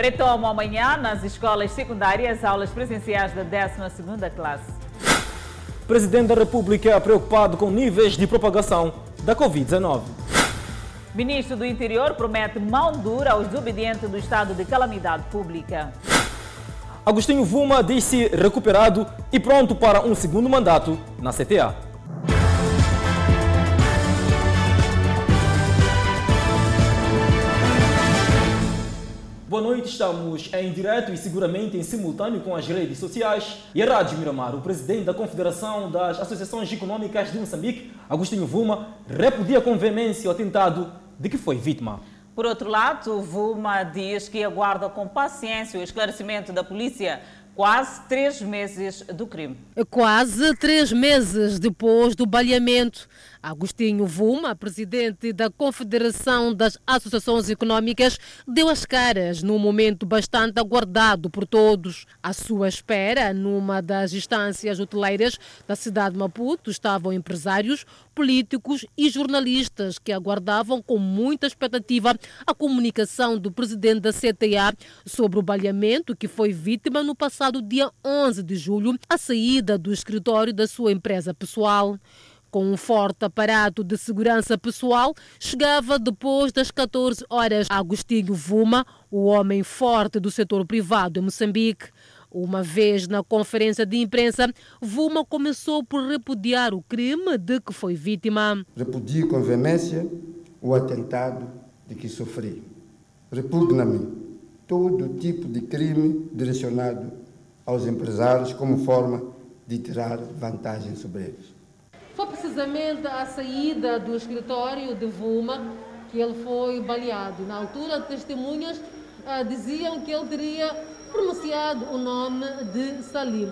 Retomam amanhã nas escolas secundárias aulas presenciais da 12ª classe. Presidente da República preocupado com níveis de propagação da Covid-19. Ministro do Interior promete mão dura aos desobedientes do estado de calamidade pública. Agostinho Vuma diz-se recuperado e pronto para um segundo mandato na CTA. Boa noite, estamos em direto e seguramente em simultâneo com as redes sociais e a Rádio Miramar. O presidente da Confederação das Associações Econômicas de Moçambique, Agostinho Vuma, repudia com veemência o atentado de que foi vítima. Por outro lado, Vuma diz que aguarda com paciência o esclarecimento da polícia quase três meses do crime. Quase três meses depois do baleamento. Agostinho Vuma, presidente da Confederação das Associações Econômicas, deu as caras num momento bastante aguardado por todos. À sua espera, numa das instâncias hoteleiras da cidade de Maputo, estavam empresários, políticos e jornalistas que aguardavam com muita expectativa a comunicação do presidente da CTA sobre o baleamento que foi vítima no passado dia 11 de julho, à saída do escritório da sua empresa pessoal. Com um forte aparato de segurança pessoal, chegava depois das 14 horas Agostinho Vuma, o homem forte do setor privado em Moçambique. Uma vez na conferência de imprensa, Vuma começou por repudiar o crime de que foi vítima. Repudio com veemência o atentado de que sofri. Repugna-me todo tipo de crime direcionado aos empresários como forma de tirar vantagem sobre eles. Foi precisamente à saída do escritório de Vuma que ele foi baleado. Na altura, testemunhas ah, diziam que ele teria pronunciado o nome de Salim.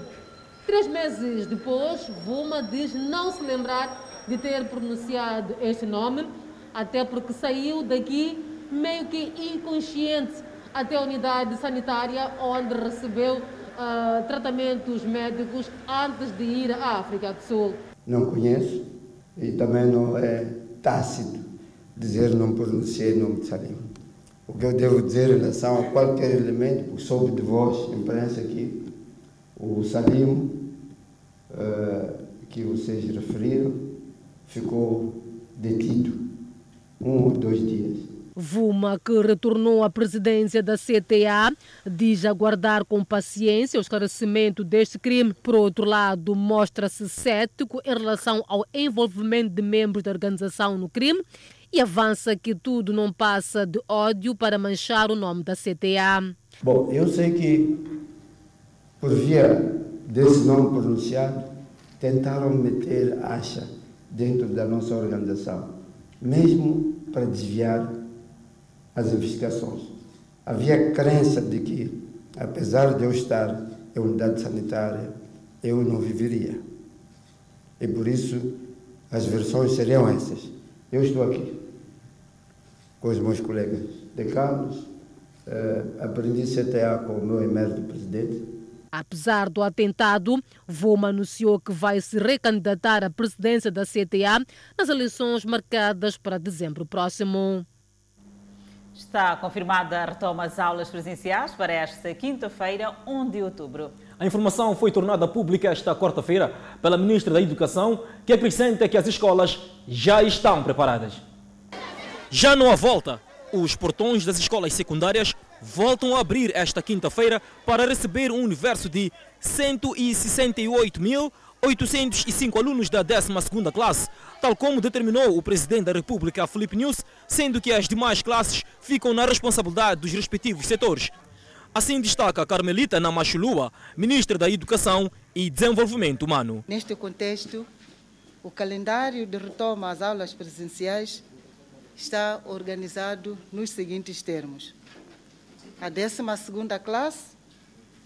Três meses depois, Vuma diz não se lembrar de ter pronunciado este nome, até porque saiu daqui meio que inconsciente até a unidade sanitária, onde recebeu uh, tratamentos médicos antes de ir à África do Sul. Não conheço e também não é tácito dizer não pronunciei o nome de Salim. O que eu devo dizer em relação a qualquer elemento, que soube de voz, imprensa aqui, o Salim, uh, que vocês referiram, ficou detido um ou dois dias. Vuma, que retornou à presidência da CTA, diz aguardar com paciência o esclarecimento deste crime. Por outro lado, mostra-se cético em relação ao envolvimento de membros da organização no crime e avança que tudo não passa de ódio para manchar o nome da CTA. Bom, eu sei que, por via desse nome pronunciado, tentaram meter acha dentro da nossa organização, mesmo para desviar as investigações. Havia crença de que, apesar de eu estar em unidade sanitária, eu não viveria. E por isso as versões seriam essas. Eu estou aqui com os meus colegas decanos, uh, aprendi CTA com o meu emérito presidente. Apesar do atentado, Vuma anunciou que vai se recandidatar à presidência da CTA nas eleições marcadas para dezembro próximo. Está confirmada a retoma das aulas presenciais para esta quinta-feira, 1 de outubro. A informação foi tornada pública esta quarta-feira pela Ministra da Educação, que acrescenta que as escolas já estão preparadas. Já não há volta. Os portões das escolas secundárias voltam a abrir esta quinta-feira para receber um universo de 168.805 alunos da 12ª classe, tal como determinou o Presidente da República, Felipe News, sendo que as demais classes ficam na responsabilidade dos respectivos setores. Assim destaca Carmelita Namachulua, Ministra da Educação e Desenvolvimento Humano. Neste contexto, o calendário de retoma às aulas presenciais está organizado nos seguintes termos. A 12ª classe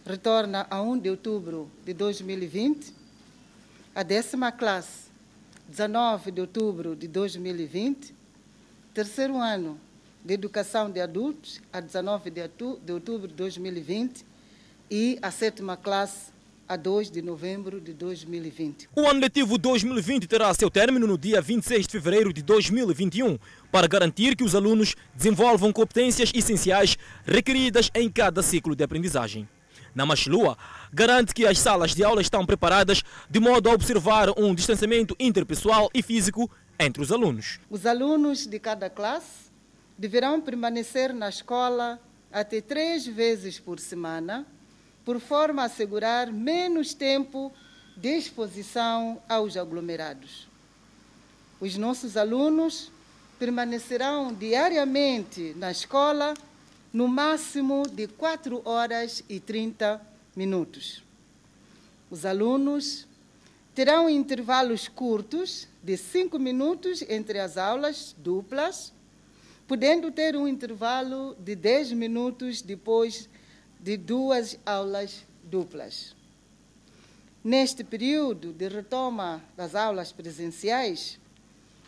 retorna a 1 de outubro de 2020. A décima classe, 19 de outubro de 2020. Terceiro ano de educação de adultos, a 19 de outubro de 2020. E a sétima classe, a 2 de novembro de 2020. O ano letivo 2020 terá seu término no dia 26 de fevereiro de 2021, para garantir que os alunos desenvolvam competências essenciais requeridas em cada ciclo de aprendizagem. Na Machlua, garante que as salas de aula estão preparadas de modo a observar um distanciamento interpessoal e físico entre os alunos. Os alunos de cada classe deverão permanecer na escola até três vezes por semana por forma a assegurar menos tempo de exposição aos aglomerados. Os nossos alunos permanecerão diariamente na escola no máximo de 4 horas e 30 minutos. Os alunos terão intervalos curtos de 5 minutos entre as aulas duplas, podendo ter um intervalo de 10 minutos depois de duas aulas duplas. Neste período de retoma das aulas presenciais,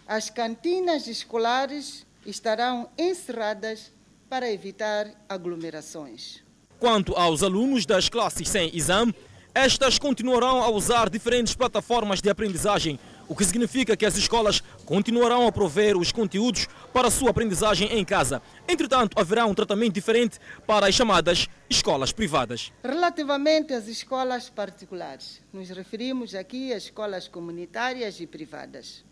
as cantinas escolares estarão encerradas para evitar aglomerações. Quanto aos alunos das classes sem exame, estas continuarão a usar diferentes plataformas de aprendizagem o que significa que as escolas continuarão a prover os conteúdos para a sua aprendizagem em casa. Entretanto, haverá um tratamento diferente para as chamadas escolas privadas. Relativamente às escolas particulares, nos referimos aqui às escolas comunitárias e privadas.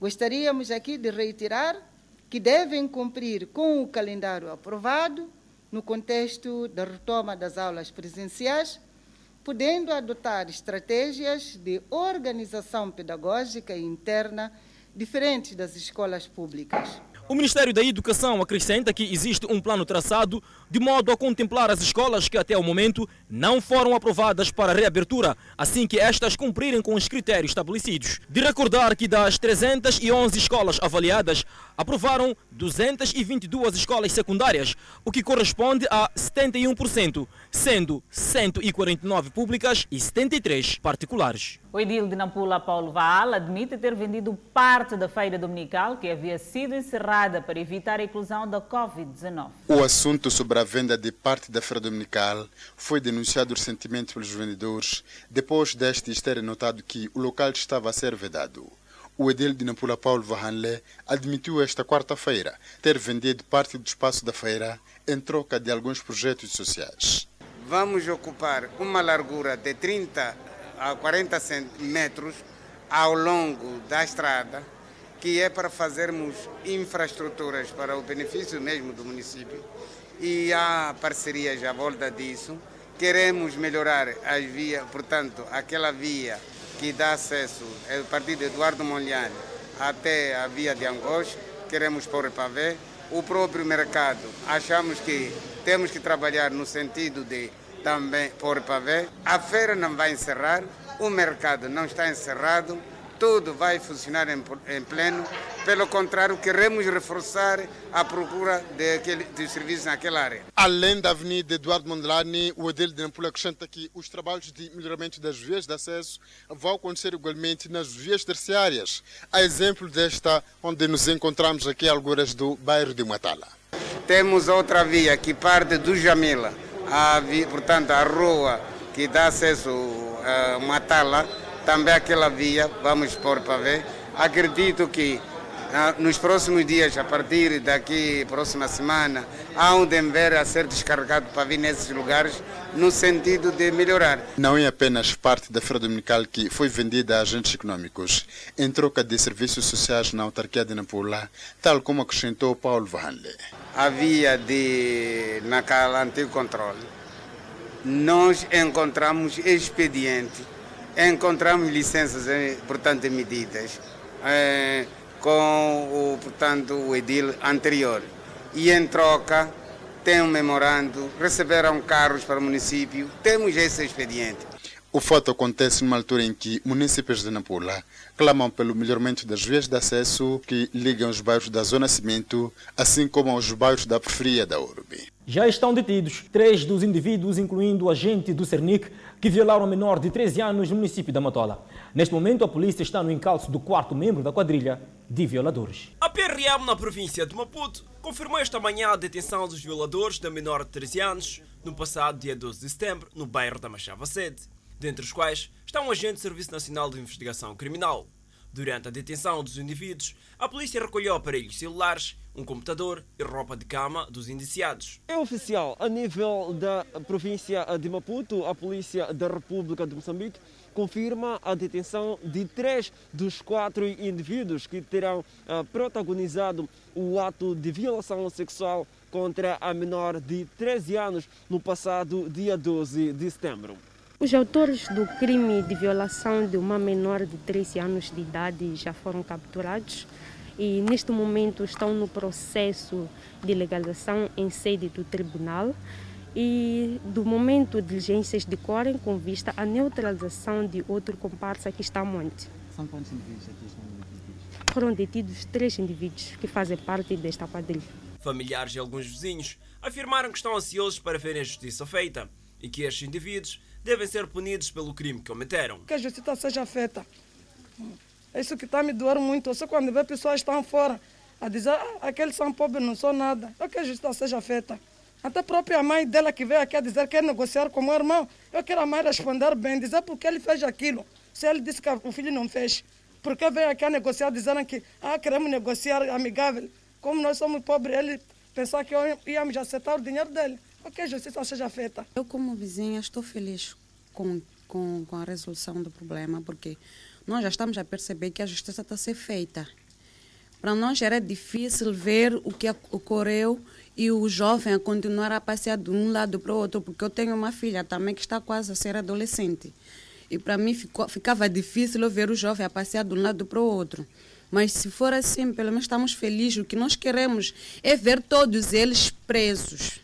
Gostaríamos aqui de reiterar que devem cumprir com o calendário aprovado no contexto da retoma das aulas presenciais podendo adotar estratégias de organização pedagógica interna diferentes das escolas públicas. O Ministério da Educação acrescenta que existe um plano traçado de modo a contemplar as escolas que até o momento não foram aprovadas para reabertura, assim que estas cumprirem com os critérios estabelecidos. De recordar que das 311 escolas avaliadas, aprovaram 222 escolas secundárias, o que corresponde a 71%, sendo 149 públicas e 73 particulares. O edil de Nampula, Paulo Vaal, admite ter vendido parte da feira dominical que havia sido encerrada para evitar a inclusão da Covid-19. O assunto sobre a venda de parte da feira dominical foi denunciado recentemente pelos vendedores, depois destes terem notado que o local estava a ser vedado. O edil de Nampula Paulo Vahanle admitiu esta quarta-feira ter vendido parte do espaço da feira em troca de alguns projetos sociais. Vamos ocupar uma largura de 30 a 40 metros ao longo da estrada, que é para fazermos infraestruturas para o benefício mesmo do município. E há parcerias à volta disso. Queremos melhorar as vias, portanto, aquela via que dá acesso é a partir de Eduardo Monliane até a via de Angos, queremos pôr ver O próprio mercado, achamos que temos que trabalhar no sentido de também pôr ver A feira não vai encerrar, o mercado não está encerrado, tudo vai funcionar em, em, pleno. Pelo contrário, queremos reforçar a procura de, serviços naquela área. Além da Avenida Eduardo Mondlane, o Edel de Nampula acrescenta que os trabalhos de melhoramento das vias de acesso vão acontecer igualmente nas vias terciárias. A exemplo desta, onde nos encontramos aqui, alguras do bairro de Matala. Temos outra via que parte do Jamila, a portanto, a rua que dá acesso a Matala também aquela via, vamos pôr para ver. Acredito que ah, nos próximos dias, a partir daqui, próxima semana, há um dever a ser descarregado para vir nesses lugares, no sentido de melhorar. Não é apenas parte da feira dominical que foi vendida a agentes econômicos, em troca de serviços sociais na autarquia de Nampula, tal como acrescentou Paulo Vanle. Havia de, naquele antigo controle, nós encontramos expediente encontramos licenças, eh, portanto, medidas eh, com o, portanto, o edil anterior. E em troca tem um memorando, receberam carros para o município, temos esse expediente. O fato acontece numa altura em que municípios de Nampula clamam pelo melhoramento das vias de acesso que ligam os bairros da Zona Cimento, assim como aos bairros da periferia da urbe. Já estão detidos três dos indivíduos, incluindo o agente do Cernic, que violaram um menor de 13 anos no município da Matola. Neste momento, a polícia está no encalço do quarto membro da quadrilha de violadores. A PRM na província de Maputo confirmou esta manhã a detenção dos violadores da menor de 13 anos no passado dia 12 de setembro, no bairro da Machava Sede. Dentre os quais está um agente do Serviço Nacional de Investigação Criminal. Durante a detenção dos indivíduos, a polícia recolheu aparelhos celulares, um computador e roupa de cama dos indiciados. É oficial, a nível da província de Maputo, a Polícia da República de Moçambique confirma a detenção de três dos quatro indivíduos que terão uh, protagonizado o ato de violação sexual contra a menor de 13 anos no passado dia 12 de setembro. Os autores do crime de violação de uma menor de 13 anos de idade já foram capturados e neste momento estão no processo de legalização em sede do tribunal e do momento diligências decorrem com vista à neutralização de outro comparsa que está a monte. São quantos indivíduos aqui estão detidos? Foram detidos três indivíduos que fazem parte desta quadrilha. Familiares e alguns vizinhos afirmaram que estão ansiosos para verem a justiça feita e que estes indivíduos devem ser punidos pelo crime que cometeram. Que a justiça seja feita. É isso que está me doendo muito. Eu só quando vê pessoas estão fora a dizer ah, aqueles são pobres, não são nada. Eu que a justiça seja feita. Até a própria mãe dela que veio aqui a dizer que quer negociar com o meu irmão. Eu quero a mãe responder bem, dizer por que ele fez aquilo. Se ele disse que o filho não fez. Porque veio aqui a negociar, dizendo que ah, queremos negociar amigável. Como nós somos pobres, ele pensou que íamos aceitar o dinheiro dele que a justiça seja feita. Eu, como vizinha, estou feliz com, com, com a resolução do problema, porque nós já estamos a perceber que a justiça está a ser feita. Para nós era difícil ver o que ocorreu e o jovem a continuar a passear de um lado para o outro, porque eu tenho uma filha também que está quase a ser adolescente. E para mim ficou, ficava difícil eu ver o jovem a passear de um lado para o outro. Mas se for assim, pelo menos estamos felizes. O que nós queremos é ver todos eles presos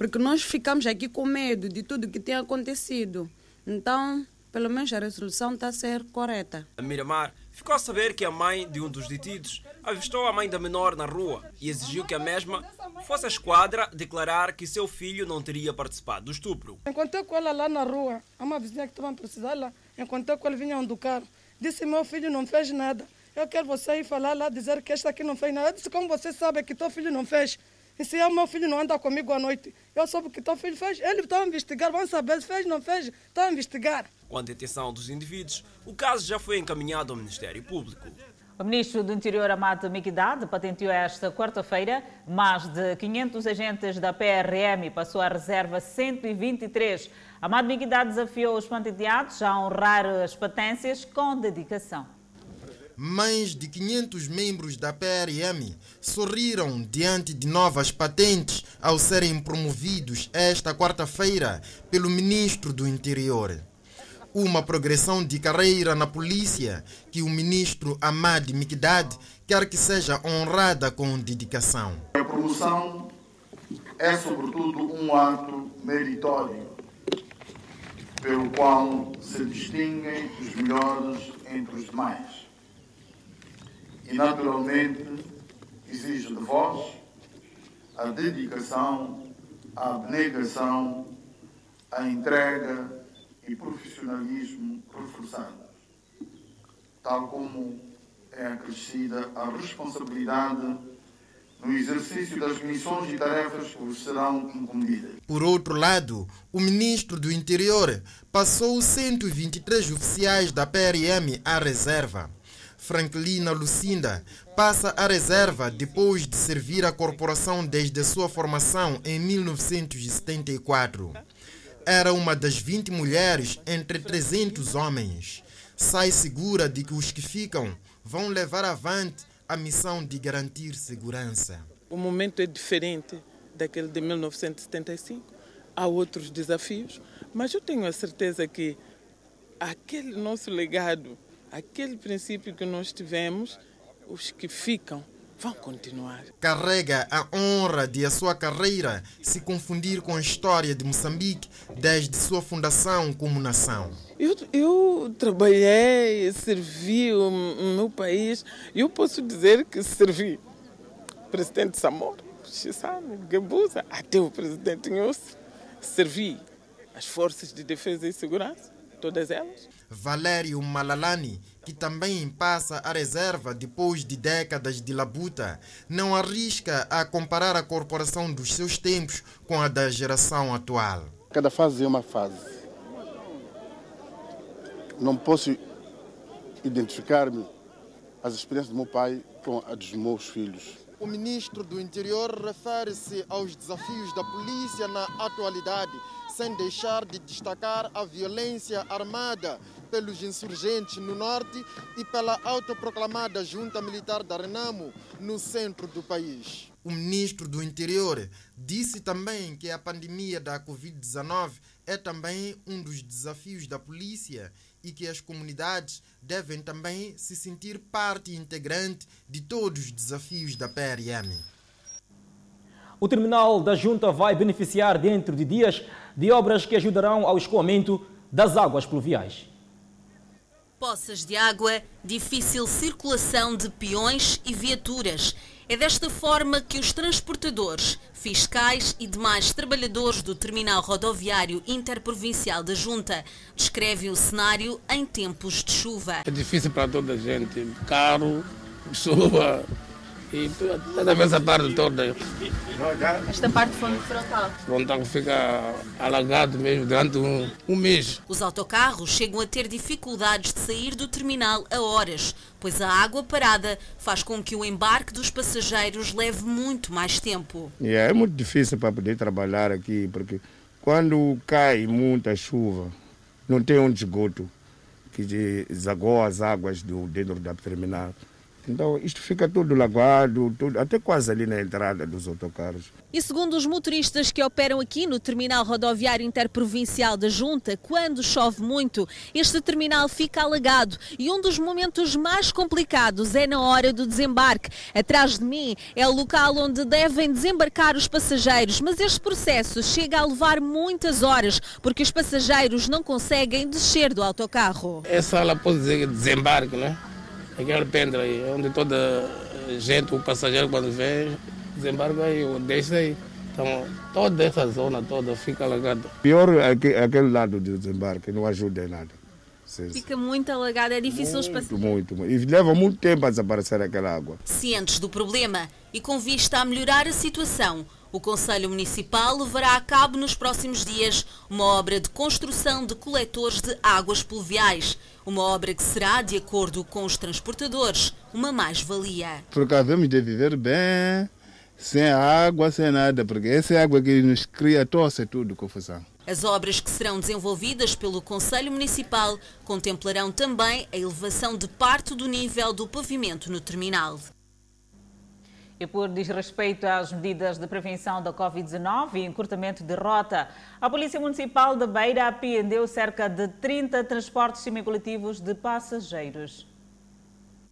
porque nós ficamos aqui com medo de tudo que tem acontecido. Então, pelo menos a resolução está a ser correta. A Miramar ficou a saber que a mãe de um dos detidos avistou a mãe da menor na rua e exigiu que a mesma fosse à esquadra declarar que seu filho não teria participado do estupro. Encontrei com ela lá na rua, uma vizinha que estava precisar lá, encontrei com ela vinha do carro. Disse: Meu filho não fez nada. Eu quero você ir falar lá, dizer que esta aqui não fez nada. Eu disse: Como você sabe que teu filho não fez? E se o meu filho não anda comigo à noite, eu soube o que teu filho fez. Ele está a investigar, vamos saber se fez, não fez, está a investigar. Com a detenção dos indivíduos, o caso já foi encaminhado ao Ministério Público. O ministro do Interior, Amado Miquidade, patenteou esta quarta-feira mais de 500 agentes da PRM e passou à reserva 123. Amado Miquidade desafiou os patenteados a honrar as patências com dedicação mais de 500 membros da PRM sorriram diante de novas patentes ao serem promovidos esta quarta-feira pelo ministro do Interior. Uma progressão de carreira na polícia que o ministro Ahmad Mikdad quer que seja honrada com dedicação. A promoção é, sobretudo, um ato meritório, pelo qual se distinguem os melhores entre os demais e, naturalmente, exige de vós a dedicação, a abnegação, a entrega e profissionalismo reforçados, tal como é acrescida a responsabilidade no exercício das missões e tarefas que vos serão incumbidas. Por outro lado, o ministro do Interior passou 123 oficiais da PRM à reserva. Franklina Lucinda passa à reserva depois de servir a corporação desde sua formação em 1974. Era uma das 20 mulheres entre 300 homens. Sai segura de que os que ficam vão levar avante a missão de garantir segurança. O momento é diferente daquele de 1975. Há outros desafios, mas eu tenho a certeza que aquele nosso legado aquele princípio que nós tivemos, os que ficam vão continuar. Carrega a honra de a sua carreira se confundir com a história de Moçambique desde sua fundação como nação. Eu, eu trabalhei, servi o, meu país. Eu posso dizer que servi presidente Samora, Chisano, Gabusa, até o presidente Nhosse. Servi as forças de defesa e segurança, todas elas. Valério Malalani, que também passa a reserva depois de décadas de labuta, não arrisca a comparar a corporação dos seus tempos com a da geração atual. Cada fase é uma fase. não posso identificar-me as experiências do meu pai com as dos meus filhos. O ministro do Interior refere-se aos desafios da polícia na atualidade, sem deixar de destacar a violência armada pelos insurgentes no norte e pela autoproclamada junta militar da Renamo no centro do país. O ministro do Interior disse também que a pandemia da Covid-19 é também um dos desafios da polícia e que as comunidades devem também se sentir parte integrante de todos os desafios da PRM. O terminal da Junta vai beneficiar dentro de dias de obras que ajudarão ao escoamento das águas pluviais. Poças de água, difícil circulação de peões e viaturas. É desta forma que os transportadores, fiscais e demais trabalhadores do terminal rodoviário interprovincial da Junta descrevem o cenário em tempos de chuva. É difícil para toda a gente, carro, chuva, e toda essa parte toda. Esta parte foi frontal. Frontal fica alagado mesmo durante um, um mês. Os autocarros chegam a ter dificuldades de sair do terminal a horas, pois a água parada faz com que o embarque dos passageiros leve muito mais tempo. É, é muito difícil para poder trabalhar aqui, porque quando cai muita chuva, não tem um esgoto que desagoa as águas do, dentro da terminal. Então isto fica tudo lagoado, tudo, até quase ali na entrada dos autocarros. E segundo os motoristas que operam aqui no terminal rodoviário interprovincial da Junta, quando chove muito, este terminal fica alagado e um dos momentos mais complicados é na hora do desembarque. Atrás de mim é o local onde devem desembarcar os passageiros, mas este processo chega a levar muitas horas porque os passageiros não conseguem descer do autocarro. Essa sala pode dizer desembarque, né? Aquele pendra aí, onde toda gente, o passageiro quando vem, desembarca aí, ou deixa aí. Então, toda essa zona toda fica alagada. Pior é aquele lado do desembarque, não ajuda em nada. Fica muito alagado, é difícil muito, os passageiros. Muito, muito. E leva muito tempo a desaparecer aquela água. Cientes do problema e com vista a melhorar a situação, o Conselho Municipal levará a cabo nos próximos dias uma obra de construção de coletores de águas pluviais. Uma obra que será, de acordo com os transportadores, uma mais-valia. Havemos de viver bem, sem água, sem nada, porque essa é água que nos cria tosse tudo, confusão. As obras que serão desenvolvidas pelo Conselho Municipal contemplarão também a elevação de parte do nível do pavimento no terminal. E por desrespeito às medidas de prevenção da Covid-19 e encurtamento de rota, a Polícia Municipal de Beira apreendeu cerca de 30 transportes semicoletivos de passageiros.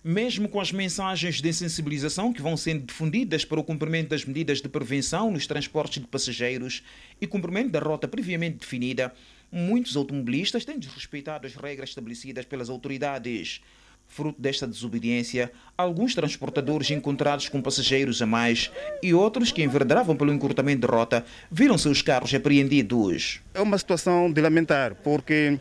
Mesmo com as mensagens de sensibilização que vão sendo difundidas para o cumprimento das medidas de prevenção nos transportes de passageiros e cumprimento da rota previamente definida, muitos automobilistas têm desrespeitado as regras estabelecidas pelas autoridades. Fruto desta desobediência, alguns transportadores encontrados com passageiros a mais e outros que enverdavam pelo encurtamento de rota viram seus carros apreendidos. É uma situação de lamentar, porque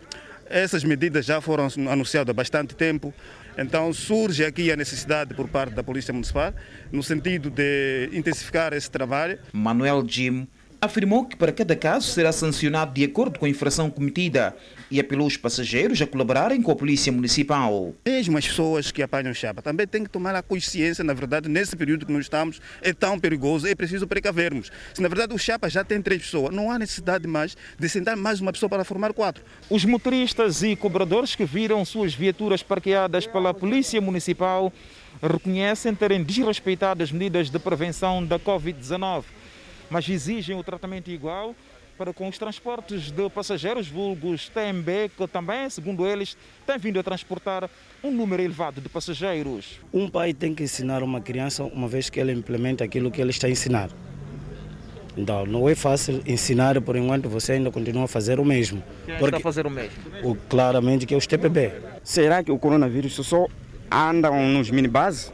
essas medidas já foram anunciadas há bastante tempo. Então surge aqui a necessidade por parte da Polícia Municipal, no sentido de intensificar esse trabalho. Manuel Jim afirmou que para cada caso será sancionado de acordo com a infração cometida e apelou os passageiros a colaborarem com a Polícia Municipal. Mesmo as pessoas que apanham chapa também têm que tomar a consciência, na verdade, nesse período que nós estamos, é tão perigoso, é preciso precavermos. Se na verdade o chapa já tem três pessoas, não há necessidade mais de sentar mais uma pessoa para formar quatro. Os motoristas e cobradores que viram suas viaturas parqueadas pela Polícia Municipal reconhecem terem desrespeitado as medidas de prevenção da Covid-19 mas exigem o tratamento igual para com os transportes de passageiros vulgos TMB, que também, segundo eles, tem vindo a transportar um número elevado de passageiros. Um pai tem que ensinar uma criança uma vez que ele implementa aquilo que ele está a ensinar. Então, não é fácil ensinar por enquanto você ainda continua a fazer o mesmo. Quem está a fazer o mesmo? O, claramente que é os TPB. Será que o coronavírus só anda nos minibases?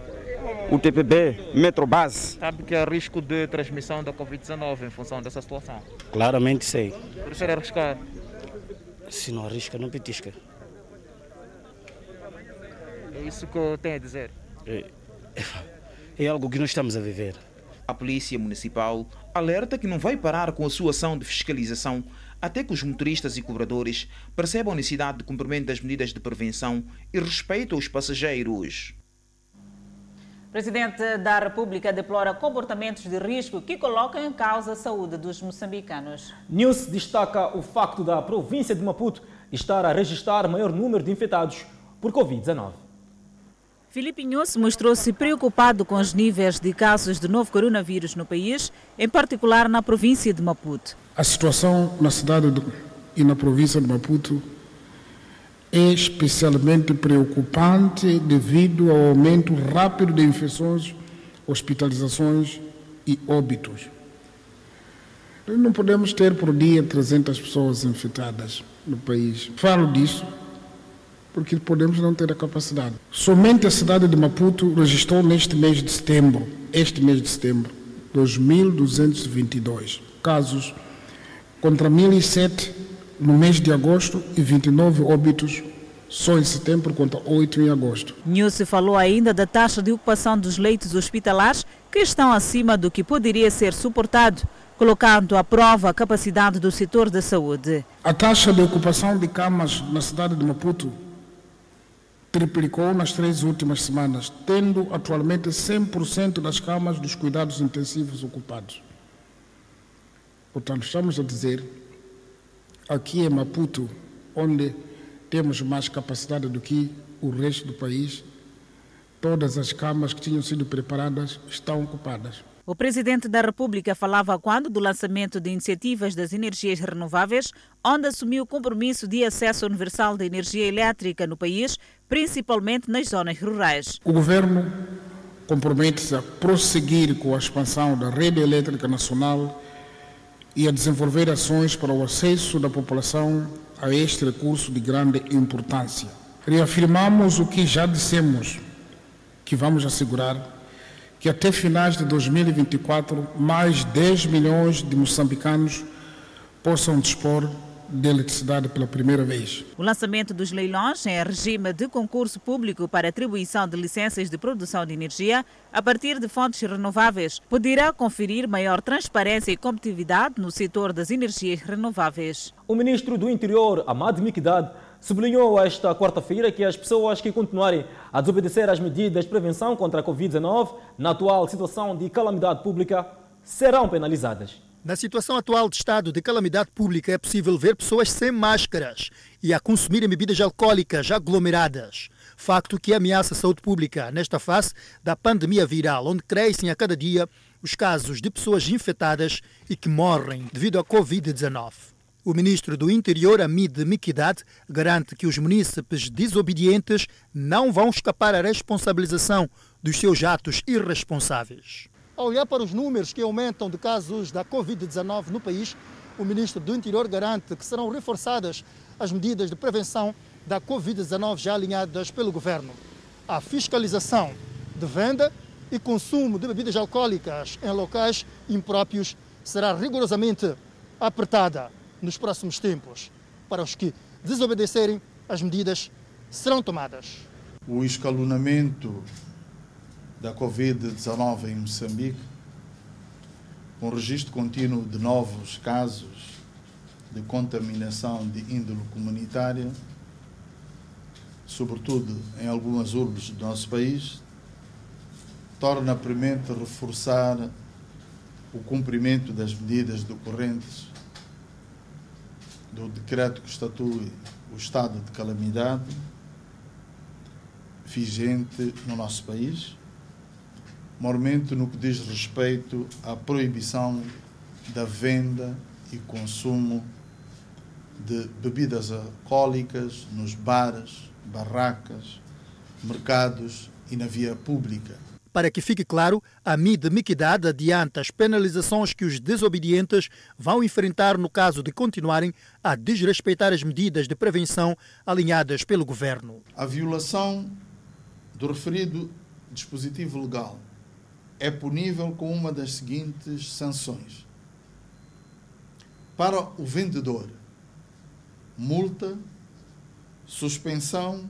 O TPB, Metrobase. Sabe que há risco de transmissão da Covid-19 em função dessa situação? Claramente sei. Prefere arriscar? Se não arrisca, não petisca. É isso que eu tenho a dizer. É, é algo que nós estamos a viver. A Polícia Municipal alerta que não vai parar com a sua ação de fiscalização até que os motoristas e cobradores percebam a necessidade de cumprimento das medidas de prevenção e respeito aos passageiros. Presidente da República deplora comportamentos de risco que colocam em causa a saúde dos moçambicanos. News destaca o facto da província de Maputo estar a registrar maior número de infectados por Covid-19. Filipe Inhosse mostrou-se preocupado com os níveis de casos de novo coronavírus no país, em particular na província de Maputo. A situação na cidade de, e na província de Maputo especialmente preocupante devido ao aumento rápido de infecções, hospitalizações e óbitos. Não podemos ter por dia 300 pessoas infectadas no país. Falo disso porque podemos não ter a capacidade. Somente a cidade de Maputo registrou neste mês de setembro, este mês de setembro, 2.222 casos, contra 1.007 no mês de agosto e 29 óbitos só em setembro contra 8 em agosto. Nilce falou ainda da taxa de ocupação dos leitos hospitalares que estão acima do que poderia ser suportado, colocando à prova a capacidade do setor da saúde. A taxa de ocupação de camas na cidade de Maputo triplicou nas três últimas semanas, tendo atualmente 100% das camas dos cuidados intensivos ocupados. Portanto, estamos a dizer, aqui em Maputo, onde temos mais capacidade do que o resto do país, todas as camas que tinham sido preparadas estão ocupadas. O presidente da República falava quando do lançamento de iniciativas das energias renováveis, onde assumiu o compromisso de acesso universal de energia elétrica no país, principalmente nas zonas rurais. O governo compromete-se a prosseguir com a expansão da rede elétrica nacional e a desenvolver ações para o acesso da população a este recurso de grande importância. Reafirmamos o que já dissemos, que vamos assegurar que até finais de 2024 mais 10 milhões de moçambicanos possam dispor de eletricidade pela primeira vez. O lançamento dos leilões em regime de concurso público para atribuição de licenças de produção de energia a partir de fontes renováveis poderá conferir maior transparência e competitividade no setor das energias renováveis. O ministro do Interior, Amad Mikdad, sublinhou esta quarta-feira que as pessoas que continuarem a desobedecer às medidas de prevenção contra a Covid-19 na atual situação de calamidade pública serão penalizadas. Na situação atual de estado de calamidade pública, é possível ver pessoas sem máscaras e a consumirem bebidas alcoólicas aglomeradas. Facto que ameaça a saúde pública nesta fase da pandemia viral, onde crescem a cada dia os casos de pessoas infectadas e que morrem devido à Covid-19. O ministro do Interior, Amid Mikidad, garante que os munícipes desobedientes não vão escapar à responsabilização dos seus atos irresponsáveis. Ao olhar para os números que aumentam de casos da Covid-19 no país, o ministro do Interior garante que serão reforçadas as medidas de prevenção da Covid-19 já alinhadas pelo governo. A fiscalização de venda e consumo de bebidas alcoólicas em locais impróprios será rigorosamente apertada nos próximos tempos. Para os que desobedecerem, as medidas serão tomadas. O escalonamento da Covid-19 em Moçambique, com registro contínuo de novos casos de contaminação de índole comunitária, sobretudo em algumas urbes do nosso país, torna premente reforçar o cumprimento das medidas decorrentes do decreto que estatui o estado de calamidade vigente no nosso país, mormente no que diz respeito à proibição da venda e consumo de bebidas alcoólicas nos bares, barracas, mercados e na via pública para que fique claro, a MID Miquidade adianta as penalizações que os desobedientes vão enfrentar no caso de continuarem a desrespeitar as medidas de prevenção alinhadas pelo governo. A violação do referido dispositivo legal é punível com uma das seguintes sanções. Para o vendedor, multa, suspensão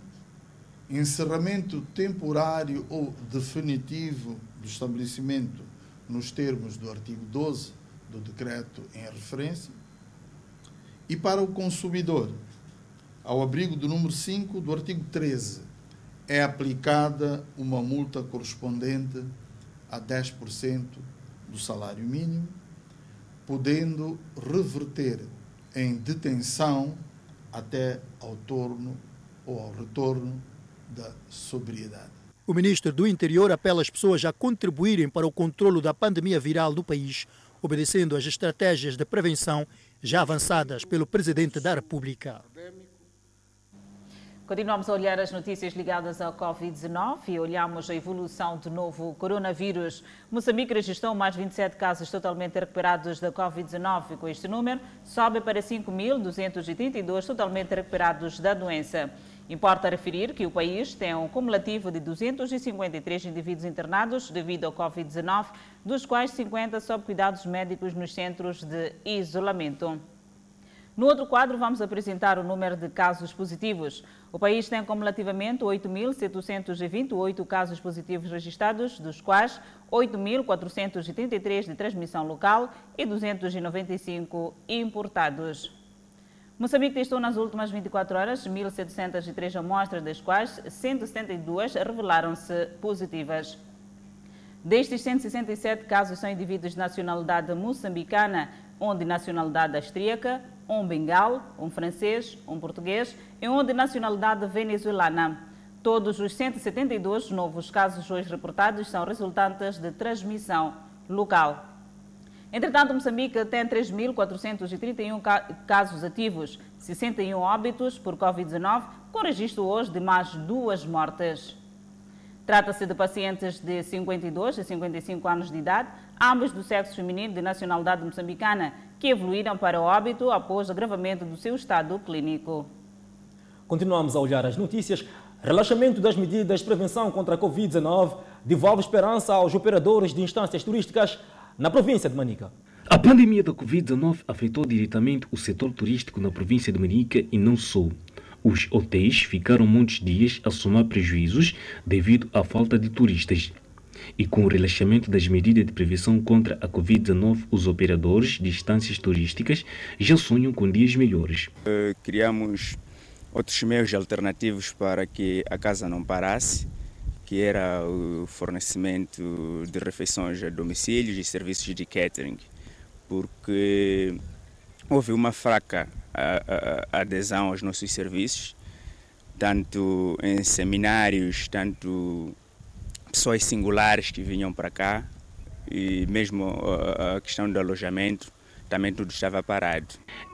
encerramento temporário ou definitivo do estabelecimento nos termos do artigo 12 do decreto em referência E para o consumidor, ao abrigo do número 5 do artigo 13, é aplicada uma multa correspondente a 10% do salário mínimo, podendo reverter em detenção até ao torno ou ao retorno da sobriedade. O ministro do Interior apela às pessoas a contribuírem para o controlo da pandemia viral no país, obedecendo às estratégias de prevenção já avançadas pelo presidente da República. Continuamos a olhar as notícias ligadas ao Covid-19 e olhamos a evolução do novo coronavírus. Moçambique registrou mais 27 casos totalmente recuperados da Covid-19. Com este número, sobe para 5.232 totalmente recuperados da doença. Importa referir que o país tem um cumulativo de 253 indivíduos internados devido ao Covid-19, dos quais 50 sob cuidados médicos nos centros de isolamento. No outro quadro, vamos apresentar o número de casos positivos. O país tem cumulativamente 8.728 casos positivos registrados, dos quais 8.433 de transmissão local e 295 importados. Moçambique testou nas últimas 24 horas 1.703 amostras, das quais 172 revelaram-se positivas. Destes 167 casos são indivíduos de nacionalidade moçambicana, um de nacionalidade austríaca, um bengal, um francês, um português e um de nacionalidade venezuelana. Todos os 172 novos casos hoje reportados são resultantes de transmissão local. Entretanto, Moçambique tem 3.431 casos ativos, 61 óbitos por Covid-19, com registro hoje de mais duas mortes. Trata-se de pacientes de 52 a 55 anos de idade, ambos do sexo feminino de nacionalidade moçambicana, que evoluíram para o óbito após agravamento do seu estado clínico. Continuamos a olhar as notícias. Relaxamento das medidas de prevenção contra a Covid-19 devolve esperança aos operadores de instâncias turísticas na província de Manica. A pandemia da Covid-19 afetou diretamente o setor turístico na província de Manica e não só. Os hotéis ficaram muitos dias a somar prejuízos devido à falta de turistas. E com o relaxamento das medidas de prevenção contra a Covid-19, os operadores de instâncias turísticas já sonham com dias melhores. Uh, criamos outros meios alternativos para que a casa não parasse, que era o fornecimento de refeições a domicílios e serviços de catering, porque houve uma fraca adesão aos nossos serviços, tanto em seminários, tanto pessoas singulares que vinham para cá e mesmo a questão do alojamento também tudo estava parado.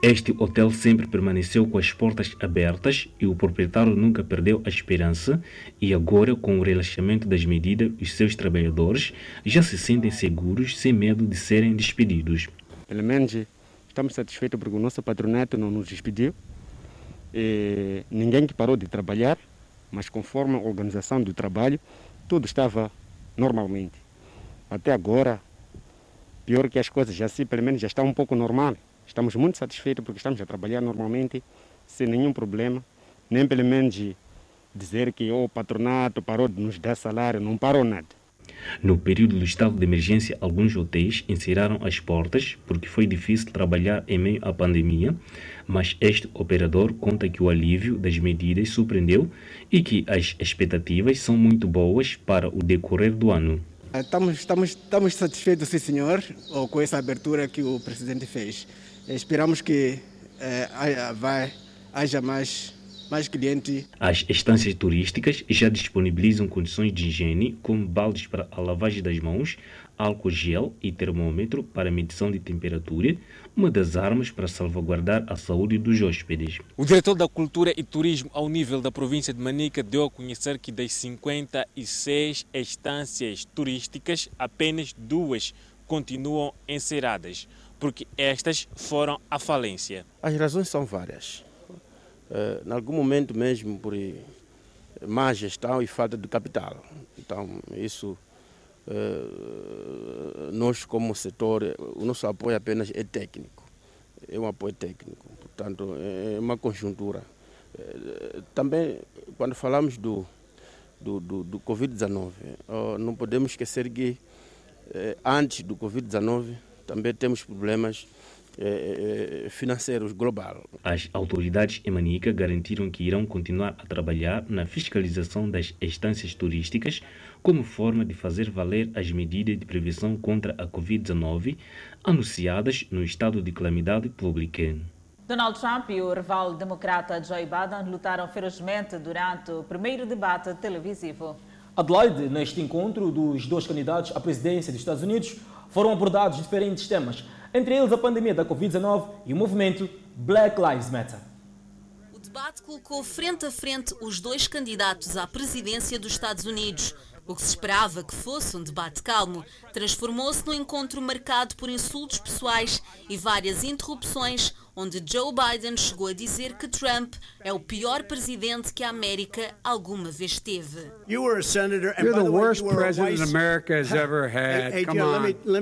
Este hotel sempre permaneceu com as portas abertas e o proprietário nunca perdeu a esperança e agora com o relaxamento das medidas os seus trabalhadores já se sentem seguros sem medo de serem despedidos. Pelo menos estamos satisfeitos porque o nosso patronato não nos despediu. E ninguém que parou de trabalhar, mas conforme a organização do trabalho, tudo estava normalmente. Até agora, pior que as coisas já se, pelo menos já está um pouco normal. Estamos muito satisfeitos porque estamos a trabalhar normalmente, sem nenhum problema, nem pelo menos dizer que oh, o patronato parou de nos dar salário, não parou nada. No período do estado de emergência, alguns hotéis encerraram as portas porque foi difícil trabalhar em meio à pandemia, mas este operador conta que o alívio das medidas surpreendeu e que as expectativas são muito boas para o decorrer do ano. Estamos, estamos, estamos satisfeitos, sim, senhor, com essa abertura que o presidente fez. Esperamos que eh, vai, haja mais mais cliente. As estâncias turísticas já disponibilizam condições de higiene, como baldes para a lavagem das mãos, álcool gel e termômetro para medição de temperatura, uma das armas para salvaguardar a saúde dos hóspedes. O diretor da Cultura e Turismo ao nível da província de Manica deu a conhecer que das 56 estâncias turísticas, apenas duas continuam encerradas, porque estas foram à falência. As razões são várias. Uh, em algum momento mesmo por má gestão e falta de capital. Então, isso, uh, nós como setor, o nosso apoio apenas é técnico, é um apoio técnico, portanto, é uma conjuntura. Uh, também, quando falamos do, do, do, do Covid-19, não podemos esquecer que antes do Covid-19 também temos problemas eh, eh, financeiros global. As autoridades em Manica garantiram que irão continuar a trabalhar na fiscalização das estâncias turísticas como forma de fazer valer as medidas de prevenção contra a Covid-19 anunciadas no estado de calamidade pública. Donald Trump e o rival democrata Joe Biden lutaram ferozmente durante o primeiro debate televisivo. Adelaide, neste encontro dos dois candidatos à presidência dos Estados Unidos, foram abordados diferentes temas, entre eles a pandemia da Covid-19 e o movimento Black Lives Matter. O debate colocou frente a frente os dois candidatos à presidência dos Estados Unidos. O que se esperava que fosse um debate calmo transformou-se num encontro marcado por insultos pessoais e várias interrupções, onde Joe Biden chegou a dizer que Trump é o pior presidente que a América alguma vez teve.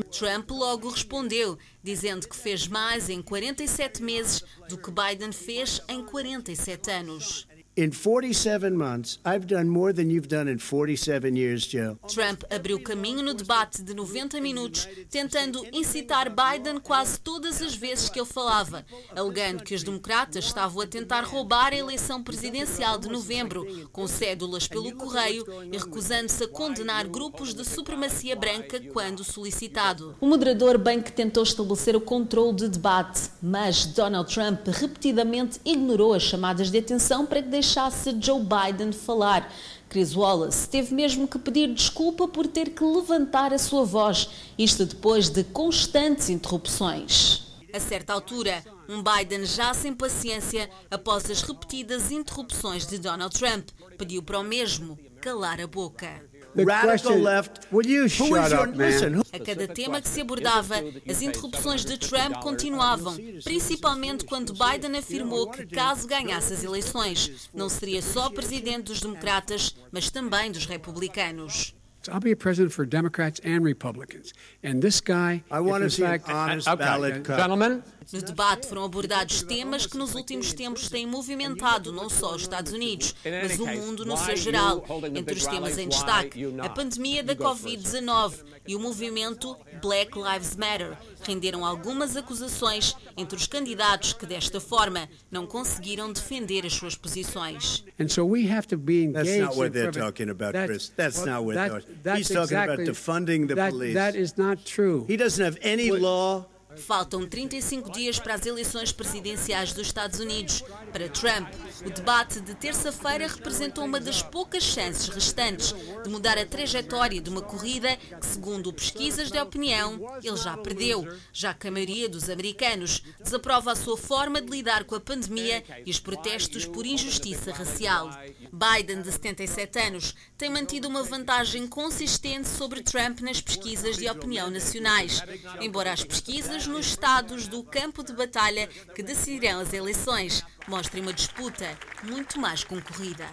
Trump logo respondeu, dizendo que fez mais em 47 meses do que Biden fez em 47 anos. In 47 months, I've done more than you've done in 47 years, Joe. Trump abriu caminho no debate de 90 minutos, tentando incitar Biden quase todas as vezes que ele falava, alegando que os democratas estavam a tentar roubar a eleição presidencial de novembro, com cédulas pelo correio e recusando-se a condenar grupos de supremacia branca quando solicitado. O moderador bem que tentou estabelecer o controle de debate, mas Donald Trump repetidamente ignorou as chamadas de atenção para que deixasse Joe Biden falar. Chris Wallace teve mesmo que pedir desculpa por ter que levantar a sua voz, isto depois de constantes interrupções. A certa altura, um Biden já sem paciência, após as repetidas interrupções de Donald Trump, pediu para o mesmo calar a boca. Radical left. Will you shut up, man? A cada tema que se abordava, as interrupções de Trump continuavam, principalmente quando Biden afirmou que, caso ganhasse as eleições, não seria só presidente dos democratas, mas também dos republicanos. I'll be a president for Democrats and Republicans. And this guy, I want to see fact, an honest okay, ballot cut. Gentlemen, no debate foram abordados temas que nos últimos tempos têm movimentado não só os Estados Unidos, mas o mundo no seu geral. Entre os temas em destaque, a pandemia da Covid-19 e o movimento Black Lives Matter renderam algumas acusações entre os candidatos que, desta forma, não conseguiram defender as suas posições. And so we have to be engaged That's not what they're talking about, Chris. That's not what they're talking He's talking about defunding the police. That is not true. He doesn't have any law Faltam 35 dias para as eleições presidenciais dos Estados Unidos. Para Trump, o debate de terça-feira representou uma das poucas chances restantes de mudar a trajetória de uma corrida que, segundo pesquisas de opinião, ele já perdeu, já que a maioria dos americanos desaprova a sua forma de lidar com a pandemia e os protestos por injustiça racial. Biden, de 77 anos, tem mantido uma vantagem consistente sobre Trump nas pesquisas de opinião nacionais, embora as pesquisas nos estados do campo de batalha que decidirão as eleições mostrem uma disputa muito mais concorrida.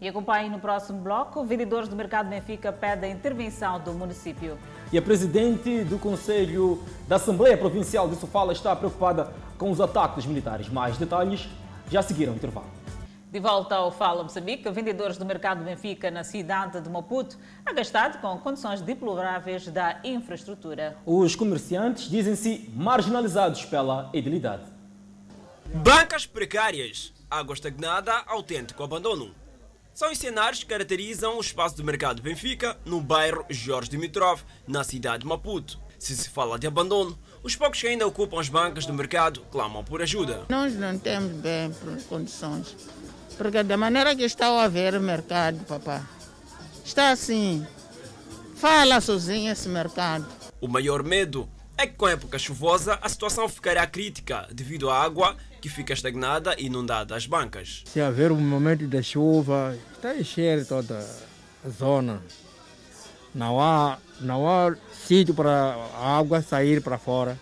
E acompanhe no próximo bloco, vendedores do mercado Benfica pedem a intervenção do município. E a presidente do Conselho da Assembleia Provincial de Sofala está preocupada com os ataques militares. Mais detalhes já seguiram o intervalo. De volta ao Fala Moçambique, vendedores do mercado Benfica na cidade de Maputo agastado com condições deploráveis da infraestrutura. Os comerciantes dizem-se marginalizados pela edilidade. Bancas precárias, água estagnada, autêntico abandono. São os cenários que caracterizam o espaço do mercado Benfica, no bairro Jorge Dimitrov, na cidade de Maputo. Se se fala de abandono, os poucos que ainda ocupam as bancas do mercado clamam por ajuda. Nós não temos bem condições porque da maneira que está a ver o mercado, papá, está assim. Fala sozinho esse mercado. O maior medo é que com a época chuvosa a situação ficará crítica devido à água que fica estagnada e inundada as bancas. Se haver um momento de chuva, está a encher toda a zona. Não há, não há sítio para a água sair para fora.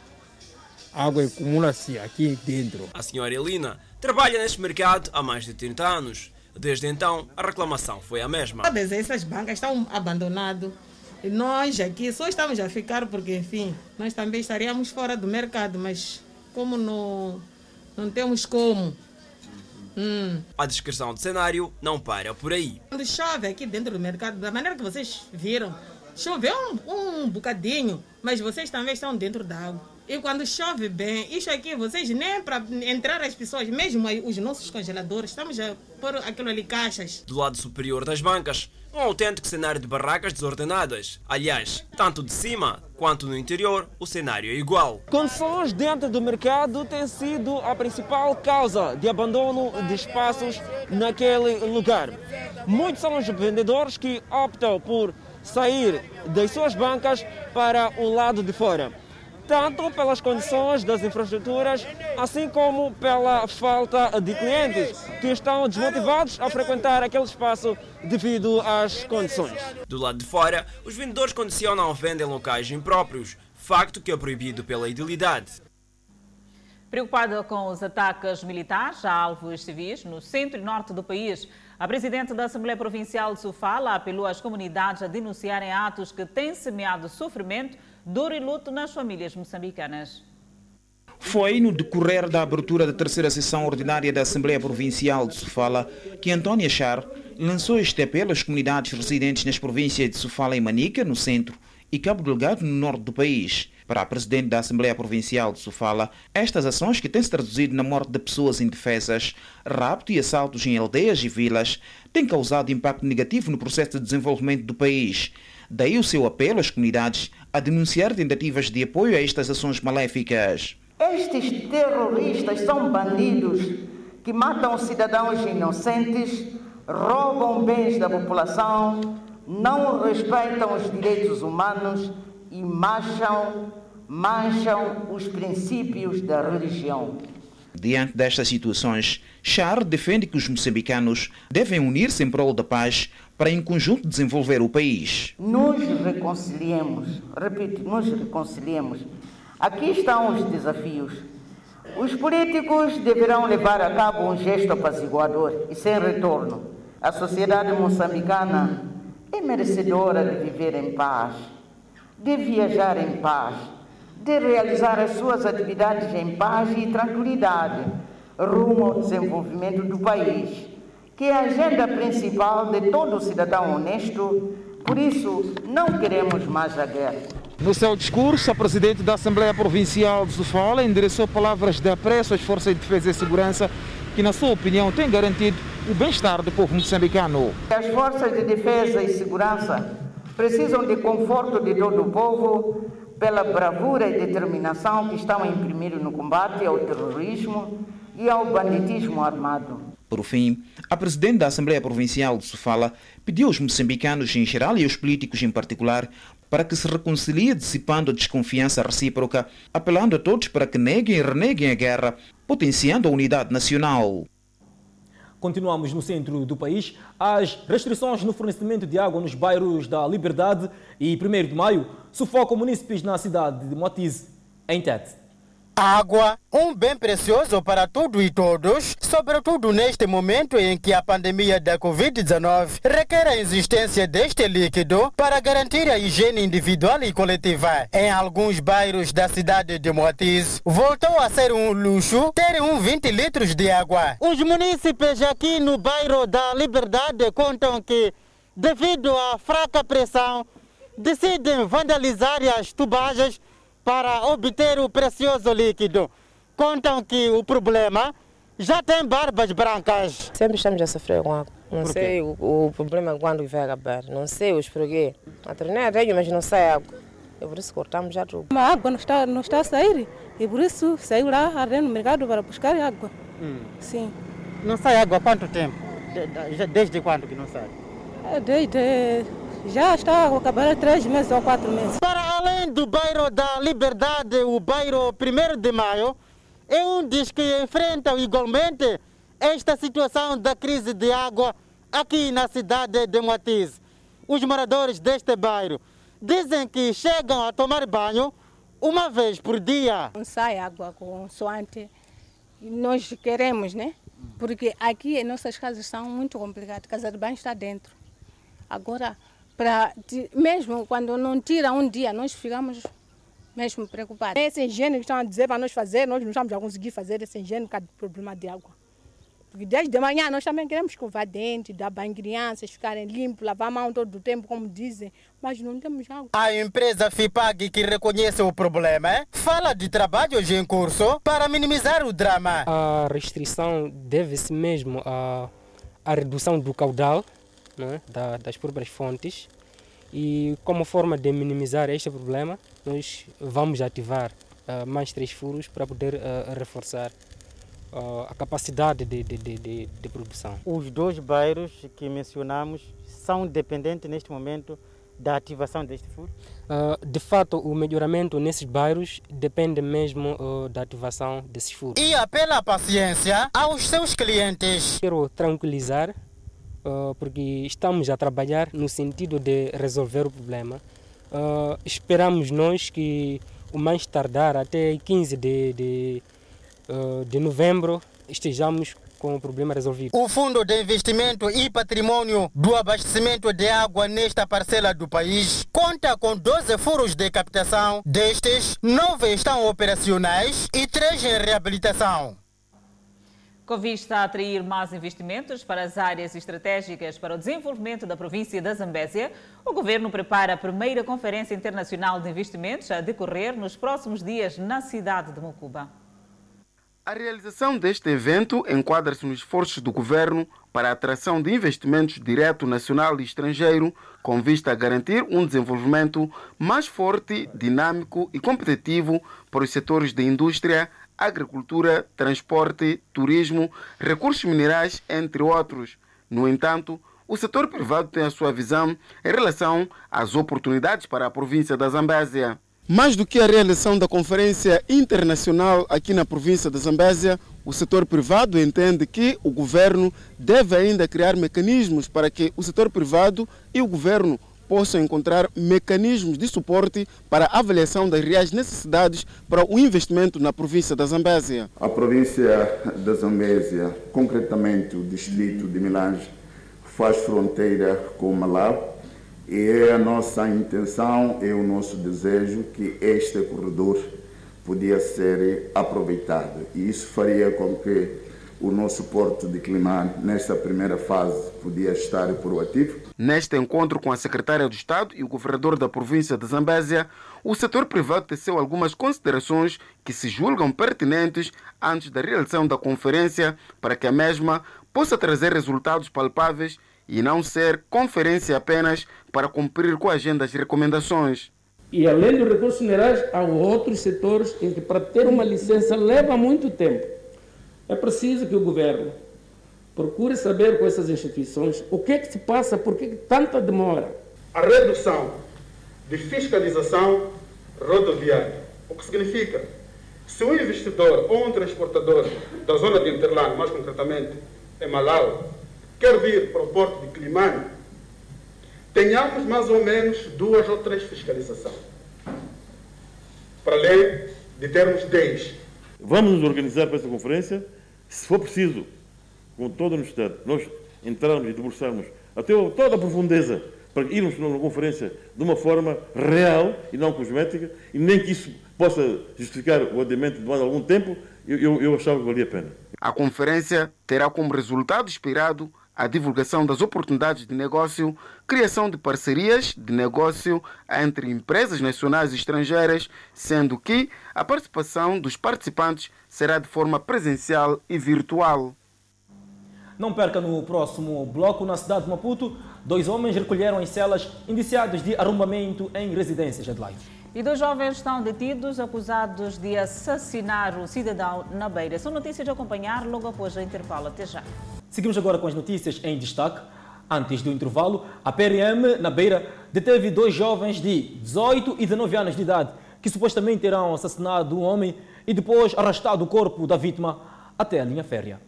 A água acumula-se aqui dentro. A senhora Elina Trabalha neste mercado há mais de 30 anos. Desde então, a reclamação foi a mesma. Todas essas bancas estão abandonadas. E nós aqui só estamos a ficar porque, enfim, nós também estaríamos fora do mercado, mas como não, não temos como. Hum. A descrição do cenário não para por aí. Quando chove aqui dentro do mercado, da maneira que vocês viram, choveu um, um bocadinho, mas vocês também estão dentro da água. E quando chove bem, isso aqui, vocês nem para entrar as pessoas, mesmo os nossos congeladores, estamos a pôr aquilo ali caixas. Do lado superior das bancas, um autêntico cenário de barracas desordenadas. Aliás, tanto de cima quanto no interior, o cenário é igual. Condições dentro do mercado têm sido a principal causa de abandono de espaços naquele lugar. Muitos são os vendedores que optam por sair das suas bancas para o lado de fora tanto pelas condições das infraestruturas, assim como pela falta de clientes que estão desmotivados a frequentar aquele espaço devido às condições. Do lado de fora, os vendedores condicionam a venda em locais impróprios, facto que é proibido pela idilidade. Preocupada com os ataques militares a alvos civis no centro e norte do país, a presidente da Assembleia Provincial de Sofala apelou às comunidades a denunciarem atos que têm semeado sofrimento dor e luto nas famílias moçambicanas. Foi no decorrer da abertura da terceira sessão ordinária da Assembleia Provincial de Sofala que Antónia Char lançou este apelo às comunidades residentes nas províncias de Sofala e Manica, no centro, e Cabo Delgado, no norte do país. Para a presidente da Assembleia Provincial de Sofala, estas ações que têm se traduzido na morte de pessoas indefesas, rapto e assaltos em aldeias e vilas, têm causado impacto negativo no processo de desenvolvimento do país. Daí o seu apelo às comunidades a denunciar tentativas de apoio a estas ações maléficas. Estes terroristas são bandidos que matam cidadãos inocentes, roubam bens da população, não respeitam os direitos humanos e mancham, mancham os princípios da religião. Diante destas situações, Char defende que os moçambicanos devem unir-se em prol da paz para em conjunto desenvolver o país. Nos reconciliemos, repito, nos reconciliemos. Aqui estão os desafios. Os políticos deverão levar a cabo um gesto apaziguador e sem retorno. A sociedade moçambicana é merecedora de viver em paz, de viajar em paz, de realizar as suas atividades em paz e tranquilidade, rumo ao desenvolvimento do país que é a agenda principal de todo cidadão honesto, por isso não queremos mais a guerra. No seu discurso, a Presidente da Assembleia Provincial de Sofala endereçou palavras de apreço às Forças de Defesa e Segurança, que, na sua opinião, têm garantido o bem-estar do povo moçambicano. As Forças de Defesa e Segurança precisam de conforto de todo o povo pela bravura e determinação que estão a imprimir no combate ao terrorismo e ao banditismo armado. Por fim, a presidente da Assembleia Provincial de Sofala pediu aos moçambicanos em geral e aos políticos em particular para que se reconcilie dissipando a desconfiança recíproca, apelando a todos para que neguem e reneguem a guerra, potenciando a unidade nacional. Continuamos no centro do país. As restrições no fornecimento de água nos bairros da Liberdade e 1 de Maio sufocam munícipes na cidade de Moatize, em Tete. Água, um bem precioso para tudo e todos, sobretudo neste momento em que a pandemia da Covid-19 requer a existência deste líquido para garantir a higiene individual e coletiva. Em alguns bairros da cidade de Moatiz, voltou a ser um luxo ter um 20 litros de água. Os munícipes aqui no bairro da Liberdade contam que, devido à fraca pressão, decidem vandalizar as tubagens para obter o precioso líquido. Contam que o problema já tem barbas brancas. Sempre estamos a sofrer com água. Não sei o, o, problema quando vai acabar. Não sei os porquê. A torneira tenho, mas não sai água. É por isso cortamos já tudo. A água não está, não está a sair. E por isso saiu lá no mercado para buscar água. Hum. Sim. Não sai água há quanto tempo? Desde quando que não sai? É desde já está a acabar três meses ou quatro meses. Para além do bairro da Liberdade, o bairro 1 de Maio é um dos que enfrentam igualmente esta situação da crise de água aqui na cidade de Moatiz. Os moradores deste bairro dizem que chegam a tomar banho uma vez por dia. Não sai água com soante. Nós queremos, né? Porque aqui nossas casas são muito complicadas. A casa de banho está dentro. Agora, para mesmo quando não tira um dia, nós ficamos mesmo preocupados. Esse higiene que estão a dizer para nós fazer, nós não estamos a conseguir fazer esse higiene por problema de água. Porque desde de manhã nós também queremos escovar dentes, dar banho crianças, ficarem limpos, lavar a mão todo o tempo, como dizem, mas não temos água. A empresa FIPAG, que reconhece o problema, fala de trabalhos em curso para minimizar o drama. A restrição deve-se mesmo à, à redução do caudal né, da, das próprias fontes e como forma de minimizar este problema, nós vamos ativar uh, mais três furos para poder uh, reforçar uh, a capacidade de, de, de, de, produção. Os dois bairros que mencionamos são dependentes neste momento da ativação deste furo? de fato, o melhoramento nesses bairros depende mesmo da ativação desses furos. E apela a paciência aos seus clientes. Quero tranquilizar uh, porque estamos a trabalhar no sentido de resolver o problema. Uh, esperamos nós que o mais tardar até 15 de, de, uh, de novembro estejamos com o problema resolvido. O Fundo de Investimento e Patrimônio do Abastecimento de Água nesta parcela do país conta com 12 furos de captação. Destes, 9 estão operacionais e 3 em reabilitação. Com vista a atrair mais investimentos para as áreas estratégicas para o desenvolvimento da província da Zambésia, o governo prepara a primeira Conferência Internacional de Investimentos a decorrer nos próximos dias na cidade de Mocuba. A realização deste evento enquadra-se nos esforços do governo para a atração de investimentos direto nacional e estrangeiro, com vista a garantir um desenvolvimento mais forte, dinâmico e competitivo para os setores da indústria, agricultura, transporte, turismo, recursos minerais, entre outros. No entanto, o setor privado tem a sua visão em relação às oportunidades para a província da Zambésia. Mais do que a realização da conferência internacional aqui na província da Zambésia, o setor privado entende que o governo deve ainda criar mecanismos para que o setor privado e o governo possam encontrar mecanismos de suporte para a avaliação das reais necessidades para o investimento na província da Zambésia. A província da Zambésia, concretamente o distrito de Milange, faz fronteira com Malau e é a nossa intenção, é o nosso desejo que este corredor podia ser aproveitado. E isso faria com que o nosso porto de Climane, nesta primeira fase, podia estar proativo. Neste encontro com a secretária do Estado e o governador da província de Zambésia, o setor privado teceu algumas considerações que se julgam pertinentes antes da realização da conferência para que a mesma possa trazer resultados palpáveis e não ser conferência apenas para cumprir com a agenda das recomendações. E além dos recursos minerais, há outros setores em que para ter uma licença leva muito tempo. É preciso que o governo procure saber com essas instituições o que é que se passa, por que tanta demora. A redução de fiscalização rodoviária, o que significa se um investidor ou um transportador da zona de Interlândia, mais concretamente em Malau, quer vir para o porto de Climane, tenhamos mais ou menos duas ou três fiscalizações. Para além de termos dez. Vamos nos organizar para essa conferência, se for preciso, com toda a honestidade, nós entrarmos e debruçarmos até toda a profundeza para irmos numa conferência de uma forma real e não cosmética, e nem que isso possa justificar o adiamento de mais algum tempo, eu, eu, eu achava que valia a pena. A conferência terá como resultado esperado a divulgação das oportunidades de negócio, criação de parcerias de negócio entre empresas nacionais e estrangeiras, sendo que a participação dos participantes será de forma presencial e virtual. Não perca no próximo bloco, na cidade de Maputo, dois homens recolheram as celas indiciados de arrombamento em residências. Adelaide. E dois jovens estão detidos acusados de assassinar um cidadão na Beira. São notícias a acompanhar logo após o intervalo. Até já. Seguimos agora com as notícias em destaque. Antes do intervalo, a PRM, na Beira, deteve dois jovens de 18 e 19 anos de idade que supostamente terão assassinado um homem e depois arrastado o corpo da vítima até a linha férrea.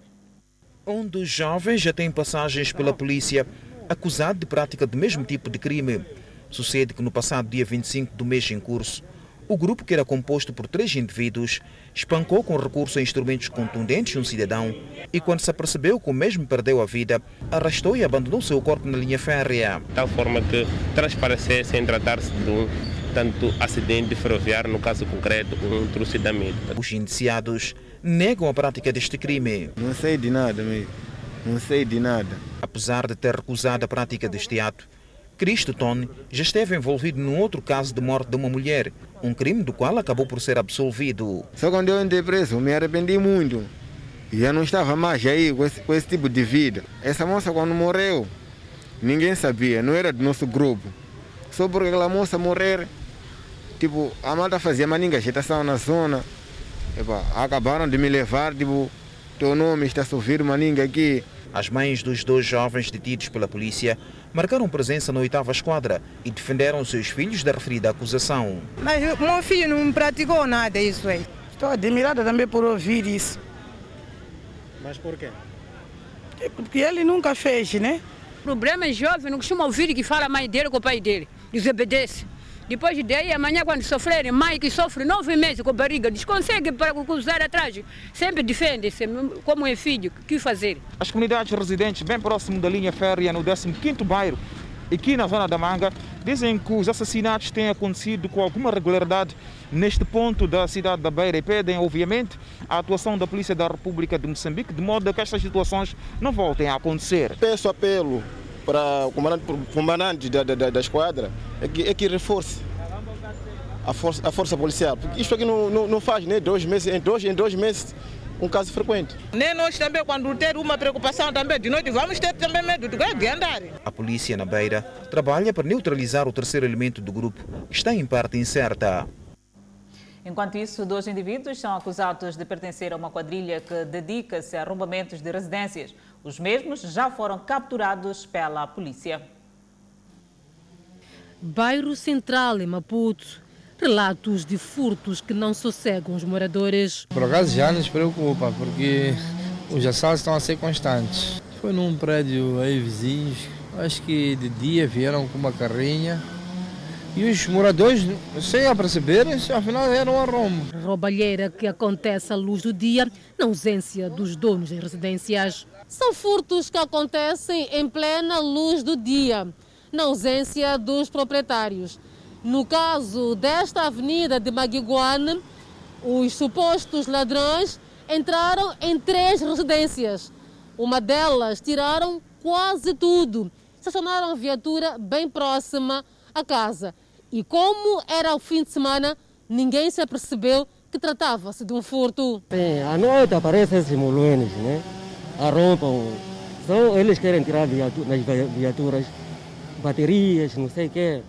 Um dos jovens já tem passagens pela polícia acusado de prática do mesmo tipo de crime. Sucede que no passado dia 25 do mês em curso, o grupo, que era composto por três indivíduos, espancou com recurso a instrumentos contundentes um cidadão e, quando se apercebeu que o mesmo perdeu a vida, arrastou e abandonou seu corpo na linha férrea. De tal forma que transparecesse em tratar-se de um tanto acidente ferroviário, no caso concreto, um trucidamento. Os indiciados negam a prática deste crime. Não sei de nada mesmo. Não sei de nada. Apesar de ter recusado a prática deste ato, Cristo Tone já esteve envolvido num outro caso de morte de uma mulher, um crime do qual acabou por ser absolvido. Só quando eu entrei preso, me arrependi muito. E já não estava mais aí com esse, com esse tipo de vida. Essa moça, quando morreu, ninguém sabia, não era do nosso grupo. Só porque aquela moça morrer, tipo, a malta fazia maninga agitação na zona. Epa, acabaram de me levar, tipo, teu nome está a sofrer maninga aqui. As mães dos dois jovens detidos pela polícia marcaram presença na oitava esquadra e defenderam seus filhos da referida acusação. Mas meu filho não praticou nada isso aí. Estou admirada também por ouvir isso. Mas por quê? É porque ele nunca fez, né? O problema é jovem, não costuma ouvir que fala a mãe dele com o pai dele. Desobedece. Depois daí, amanhã, quando sofrerem, mãe que sofre nove meses com barriga, desconsegue para cruzar atrás. Sempre defende-se, como é filho, o que fazer? As comunidades residentes bem próximo da linha férrea, no 15º bairro, aqui na zona da Manga, dizem que os assassinatos têm acontecido com alguma regularidade neste ponto da cidade da Beira e pedem, obviamente, a atuação da Polícia da República de Moçambique, de modo a que estas situações não voltem a acontecer. Peço apelo para o comandante, comandante da, da, da, esquadra é que, é que reforce a força, a força policial. Porque isto aqui não, não, não faz nem dois meses, em dois, em dois meses um caso frequente. Nem nós também, quando ter uma preocupação também de noite, vamos ter também medo de andar. A polícia na Beira trabalha para neutralizar o terceiro elemento do grupo, que está em parte incerta. Enquanto isso, dois indivíduos são acusados de pertencer a uma quadrilha que dedica-se a arrombamentos de residências. Os mesmos já foram capturados pela polícia. Bairro Central, em Maputo. Relatos de furtos que não sossegam os moradores. Por acaso já nos preocupa, porque os assaltos estão a ser constantes. Foi num prédio aí vizinhos, acho que de dia vieram com uma carrinha, e os moradores, sem a perceberem, afinal era um arrombo. Roubalheira que acontece à luz do dia, na ausência dos donos das residências. São furtos que acontecem em plena luz do dia, na ausência dos proprietários. No caso desta avenida de Maguiguane, os supostos ladrões entraram em três residências. Uma delas tiraram quase tudo. Estacionaram a viatura bem próxima à casa. E como era o fim de semana, ninguém se apercebeu que tratava-se de um furto. Sim, à noite aparecem esses moluenes, né? Arrompam. Só eles querem tirar viatura, nas viaturas, baterias, não sei o quê.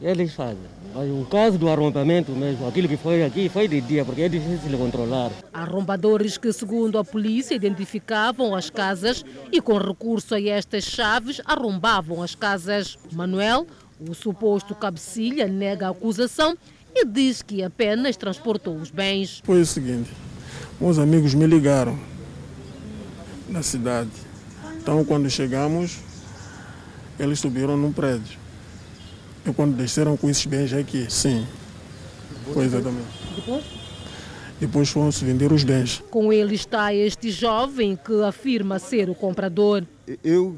Eles fazem. Mas o caso do arrombamento mesmo, aquilo que foi aqui, foi de dia, porque é difícil de controlar. Arrombadores que, segundo a polícia, identificavam as casas e, com recurso a estas chaves, arrombavam as casas. Manuel, o suposto cabecilha nega a acusação e diz que apenas transportou os bens. Foi o seguinte: meus amigos me ligaram na cidade. Então, quando chegamos, eles subiram num prédio. E quando desceram com esses bens aqui, sim. Foi exatamente. Depois? Depois foram-se vender os bens. Com ele está este jovem que afirma ser o comprador. Eu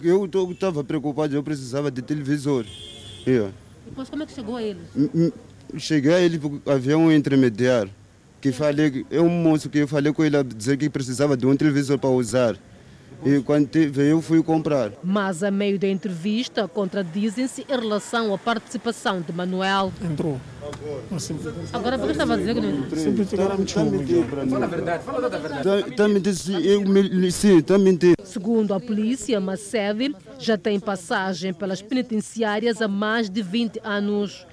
estava preocupado, eu precisava de televisor. Yeah. Depois como é que chegou a ele? Cheguei a ele porque havia um intermediário que falei, é um moço que eu falei com ele a dizer que precisava de um televisor para usar. E quando veio, eu fui comprar. Mas, a meio da entrevista, contradizem-se em relação à participação de Manuel. Entrou. Agora, por que estava a dizer que não entrou? Simplesmente Fala a verdade, fala a verdade. Também disse, eu me, sim, também Segundo a polícia, Macede já tem passagem pelas penitenciárias há mais de 20 anos.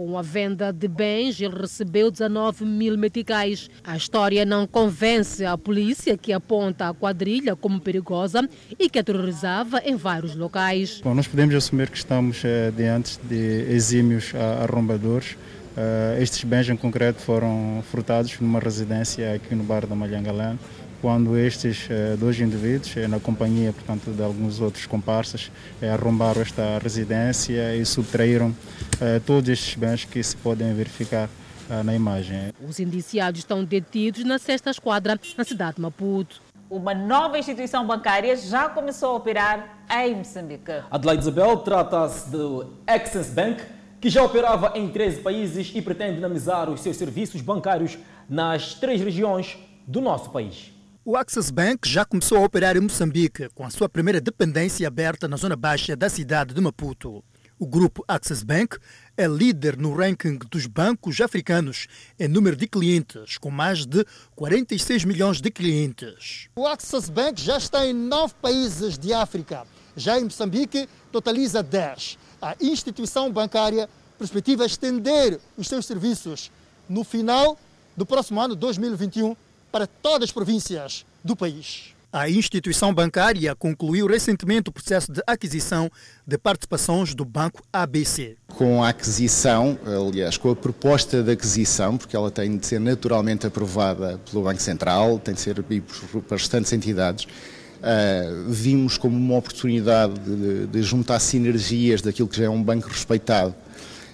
Com a venda de bens, ele recebeu 19 mil meticais. A história não convence a polícia, que aponta a quadrilha como perigosa e que aterrorizava em vários locais. Bom, nós podemos assumir que estamos eh, diante de exímios arrombadores. Uh, estes bens em concreto foram furtados numa residência aqui no bairro da Malhangalã quando estes eh, dois indivíduos, eh, na companhia portanto, de alguns outros comparsas, eh, arrombaram esta residência e subtraíram todos estes bens que se podem verificar na imagem. Os indiciados estão detidos na sexta esquadra, na cidade de Maputo. Uma nova instituição bancária já começou a operar em Moçambique. Adelaide Isabel trata-se do Access Bank, que já operava em 13 países e pretende dinamizar os seus serviços bancários nas três regiões do nosso país. O Access Bank já começou a operar em Moçambique, com a sua primeira dependência aberta na zona baixa da cidade de Maputo. O grupo Access Bank é líder no ranking dos bancos africanos em número de clientes, com mais de 46 milhões de clientes. O Access Bank já está em nove países de África. Já em Moçambique, totaliza 10. A instituição bancária perspectiva estender os seus serviços no final do próximo ano 2021 para todas as províncias do país. A instituição bancária concluiu recentemente o processo de aquisição de participações do banco ABC. Com a aquisição, aliás, com a proposta de aquisição, porque ela tem de ser naturalmente aprovada pelo Banco Central, tem de ser por, por restantes entidades, uh, vimos como uma oportunidade de, de juntar sinergias daquilo que já é um banco respeitado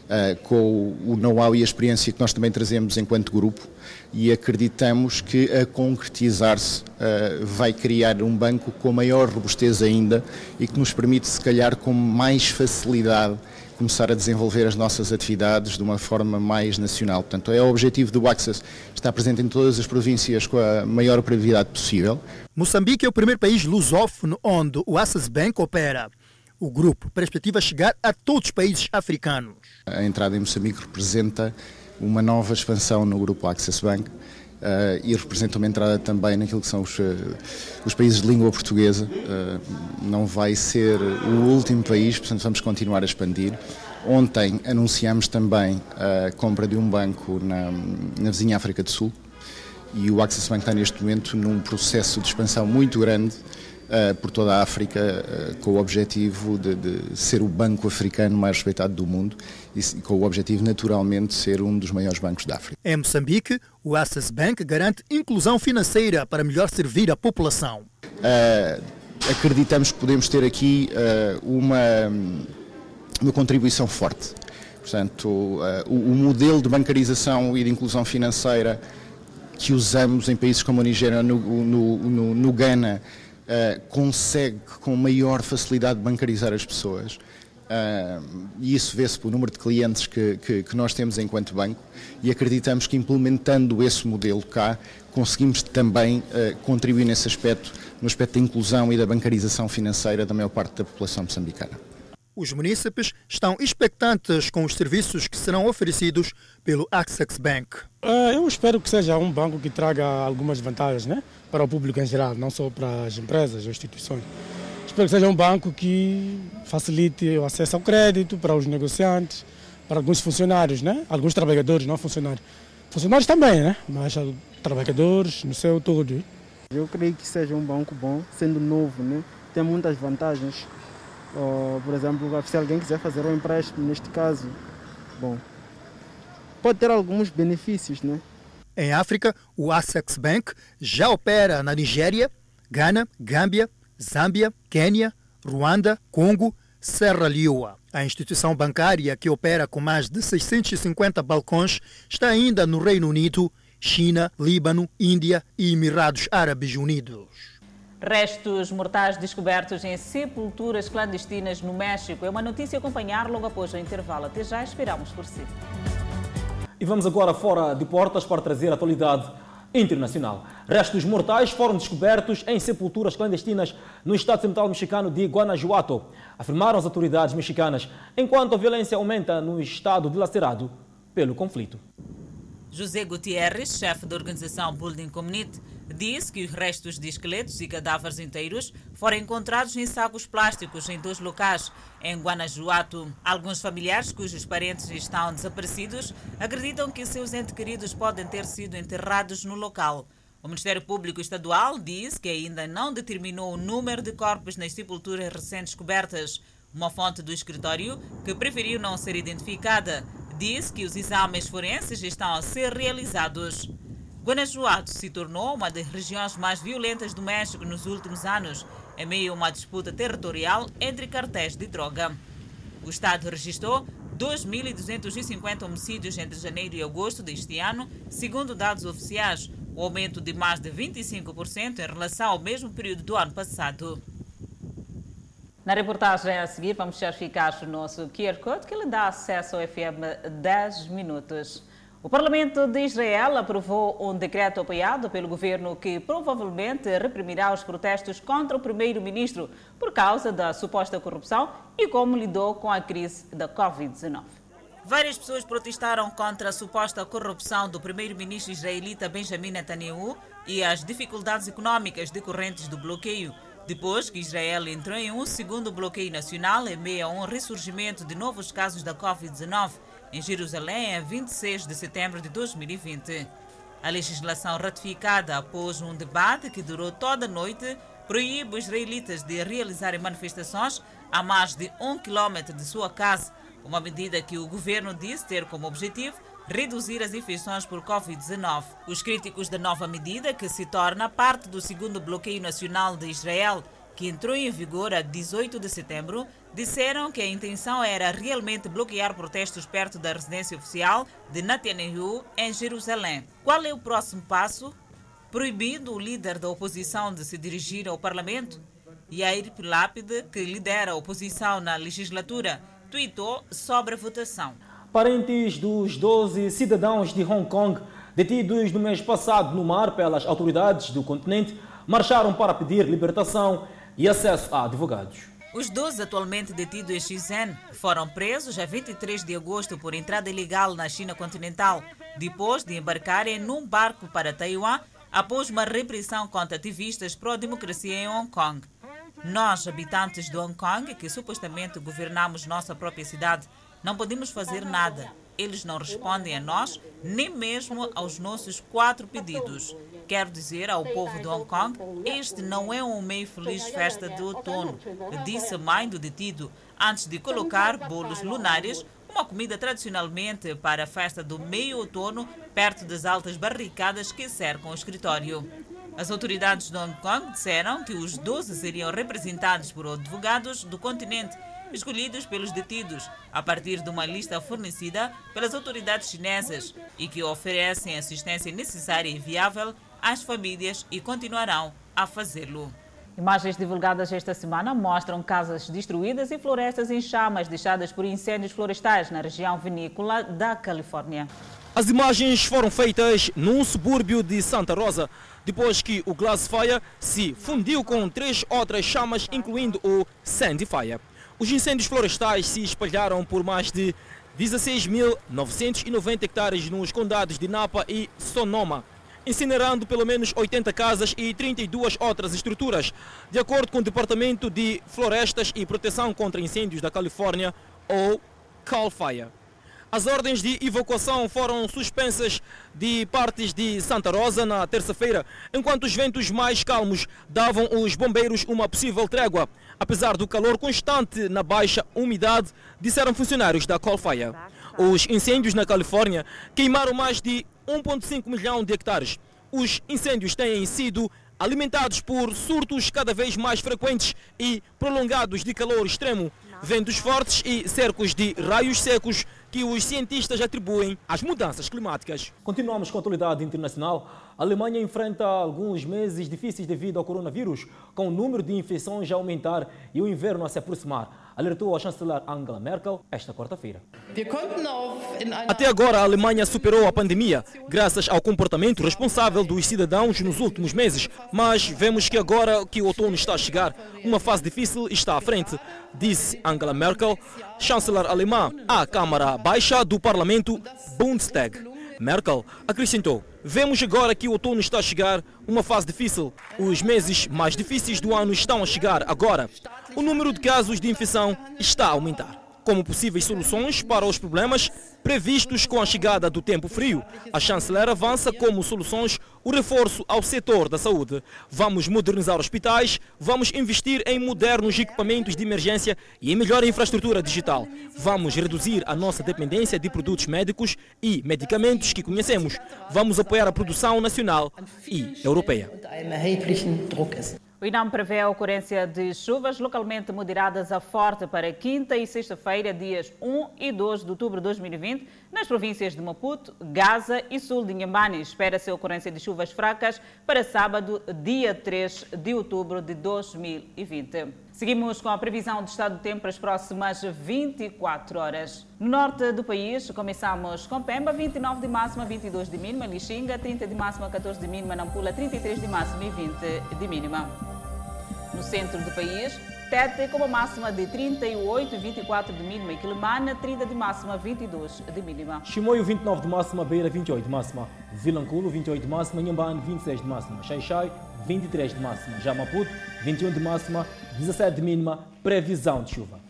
Uh, com o know-how e a experiência que nós também trazemos enquanto grupo e acreditamos que a concretizar-se uh, vai criar um banco com maior robustez ainda e que nos permite, se calhar, com mais facilidade começar a desenvolver as nossas atividades de uma forma mais nacional. Portanto, é o objetivo do Access estar presente em todas as províncias com a maior prioridade possível. Moçambique é o primeiro país lusófono onde o Access Bank opera. O grupo perspectiva chegar a todos os países africanos. A entrada em Moçambique representa uma nova expansão no grupo Access Bank. Uh, e representa uma entrada também naquilo que são os, uh, os países de língua portuguesa. Uh, não vai ser o último país, portanto vamos continuar a expandir. Ontem anunciamos também a compra de um banco na, na vizinha África do Sul e o Access Bank está neste momento num processo de expansão muito grande por toda a África, uh, com o objetivo de, de, ser o banco africano mais respeitado do mundo e, com o objetivo, naturalmente, de ser um dos maiores bancos da África. Em Moçambique, o Access Bank garante inclusão financeira para melhor servir a população. Uh, acreditamos que podemos ter aqui uma, uma contribuição forte. Portanto, o, o modelo de bancarização e de inclusão financeira que usamos em países como a Nigéria, no, no, no, no Ghana, uh, consegue com maior facilidade bancarizar as pessoas. Uh, e isso vê-se pelo número de clientes que, que, que, nós temos enquanto banco e acreditamos que implementando esse modelo cá conseguimos também uh, contribuir nesse aspecto, no aspecto da inclusão e da bancarização financeira da maior parte da população moçambicana. Os munícipes estão expectantes com os serviços que serão oferecidos pelo Access Bank. Uh, eu espero que seja um banco que traga algumas vantagens né, para o público em geral, não só para as empresas ou instituições. Espero que seja um banco que facilite o acesso ao crédito para os negociantes, para alguns funcionários, né? alguns trabalhadores, não funcionários. Funcionários também, né? mas trabalhadores no seu todo. Eu creio que seja um banco bom, sendo novo, né? tem muitas vantagens ou, por exemplo, se alguém quiser fazer um empréstimo, neste caso, bom, pode ter alguns benefícios, né? Em África, o Access Bank já opera na Nigéria, Ghana, Gâmbia, Zâmbia, Quênia, Ruanda, Congo, Serra Leoa. A instituição bancária, que opera com mais de 650 balcões, está ainda no Reino Unido, China, Líbano, Índia e Emirados Árabes Unidos. Restos mortais descobertos em sepulturas clandestinas no México. É uma notícia a acompanhar logo após o intervalo. Até já, esperamos por si. E vamos agora fora de portas para trazer a atualidade internacional. Restos mortais foram descobertos em sepulturas clandestinas no estado central mexicano de Guanajuato, afirmaram as autoridades mexicanas, enquanto a violência aumenta no estado dilacerado pelo conflito. José Gutierrez, chefe da organização Building Community, disse que os restos de esqueletos e cadáveres inteiros foram encontrados em sacos plásticos em dois locais, em Guanajuato. Alguns familiares cujos parentes estão desaparecidos acreditam que seus entes queridos podem ter sido enterrados no local. O Ministério Público Estadual diz que ainda não determinou o número de corpos nas sepulturas recentes descobertas. Uma fonte do escritório, que preferiu não ser identificada, diz que os exames forenses estão a ser realizados. Guanajuato se tornou uma das regiões mais violentas do México nos últimos anos, em meio a uma disputa territorial entre cartéis de droga. O Estado registrou 2.250 homicídios entre janeiro e agosto deste ano, segundo dados oficiais, um aumento de mais de 25% em relação ao mesmo período do ano passado. Na reportagem a seguir, vamos verificar o nosso QR Code que lhe dá acesso ao FM 10 minutos. O Parlamento de Israel aprovou um decreto apoiado pelo governo que provavelmente reprimirá os protestos contra o primeiro-ministro por causa da suposta corrupção e como lidou com a crise da Covid-19. Várias pessoas protestaram contra a suposta corrupção do primeiro-ministro israelita Benjamin Netanyahu e as dificuldades econômicas decorrentes do bloqueio, depois que Israel entrou em um segundo bloqueio nacional em meio a um ressurgimento de novos casos da Covid-19 em Jerusalém em 26 de setembro de 2020. A legislação ratificada após um debate que durou toda a noite proíbe os israelitas de realizarem manifestações a mais de um quilômetro de sua casa, uma medida que o governo disse ter como objetivo reduzir as infecções por Covid-19. Os críticos da nova medida, que se torna parte do segundo bloqueio nacional de Israel, que entrou em vigor a 18 de setembro, disseram que a intenção era realmente bloquear protestos perto da residência oficial de Netanyahu em Jerusalém. Qual é o próximo passo? Proibindo o líder da oposição de se dirigir ao parlamento? Yair Lapid, que lidera a oposição na legislatura, tweetou sobre a votação. Parentes dos 12 cidadãos de Hong Kong detidos no mês passado no mar pelas autoridades do continente marcharam para pedir libertação e acesso a advogados. Os 12 atualmente detidos em Shenzhen foram presos a 23 de agosto por entrada ilegal na China continental, depois de embarcarem num barco para Taiwan após uma repressão contra ativistas pró-democracia em Hong Kong. Nós, habitantes de Hong Kong, que supostamente governamos nossa própria cidade, não podemos fazer nada. Eles não respondem a nós, nem mesmo aos nossos quatro pedidos. Quero dizer ao povo de Hong Kong, este não é um meio feliz festa de outono, disse a mãe do detido, antes de colocar bolos lunares, uma comida tradicionalmente para a festa do meio outono, perto das altas barricadas que cercam o escritório. As autoridades de Hong Kong disseram que os 12 seriam representados por advogados do continente escolhidos pelos detidos a partir de uma lista fornecida pelas autoridades chinesas e que oferecem assistência necessária e viável às famílias e continuarão a fazê-lo. Imagens divulgadas esta semana mostram casas destruídas e florestas em chamas deixadas por incêndios florestais na região vinícola da Califórnia. As imagens foram feitas num subúrbio de Santa Rosa, depois que o Glass Fire se fundiu com três outras chamas, incluindo o Sandy Fire. Os incêndios florestais se espalharam por mais de 16.990 hectares nos condados de Napa e Sonoma, incinerando pelo menos 80 casas e 32 outras estruturas, de acordo com o Departamento de Florestas e Proteção contra Incêndios da Califórnia, ou CAL FIRE. As ordens de evacuação foram suspensas de partes de Santa Rosa na terça-feira, enquanto os ventos mais calmos davam aos bombeiros uma possível trégua. Apesar do calor constante na baixa umidade, disseram funcionários da Colfire. Os incêndios na Califórnia queimaram mais de 1,5 milhão de hectares. Os incêndios têm sido alimentados por surtos cada vez mais frequentes e prolongados de calor extremo, ventos fortes e cercos de raios secos que os cientistas atribuem às mudanças climáticas. Continuamos com a atualidade internacional. A Alemanha enfrenta alguns meses difíceis devido ao coronavírus, com o número de infecções a aumentar e o inverno a se aproximar alertou a chanceler Angela Merkel esta quarta-feira. Até agora, a Alemanha superou a pandemia graças ao comportamento responsável dos cidadãos nos últimos meses, mas vemos que agora que o outono está a chegar, uma fase difícil está à frente, disse Angela Merkel, chanceler alemã à Câmara Baixa do Parlamento Bundestag. Merkel acrescentou: Vemos agora que o outono está a chegar, uma fase difícil. Os meses mais difíceis do ano estão a chegar agora. O número de casos de infecção está a aumentar como possíveis soluções para os problemas previstos com a chegada do tempo frio. A chanceler avança como soluções o reforço ao setor da saúde. Vamos modernizar hospitais, vamos investir em modernos equipamentos de emergência e em melhor infraestrutura digital. Vamos reduzir a nossa dependência de produtos médicos e medicamentos que conhecemos. Vamos apoiar a produção nacional e europeia. O INAM prevê a ocorrência de chuvas localmente moderadas a forte para quinta e sexta-feira, dias 1 e 2 de outubro de 2020, nas províncias de Maputo, Gaza e sul de Inhambane. Espera-se a ocorrência de chuvas fracas para sábado, dia 3 de outubro de 2020. Seguimos com a previsão do estado do tempo para as próximas 24 horas. No norte do país, começamos com Pemba, 29 de máxima, 22 de mínima, Lixinga, 30 de máxima, 14 de mínima, Nampula, 33 de máxima e 20 de mínima. No centro do país, Tete com uma máxima de 38 e 24 de mínima. E Quilimana 30 de máxima, 22 de mínima. Chimoio 29 de máxima, Beira 28 de máxima, Vilanculo 28 de máxima, Inhambane 26 de máxima, Xaixai 23 de máxima, já Maputo 21 de máxima, 17 de mínima, previsão de chuva.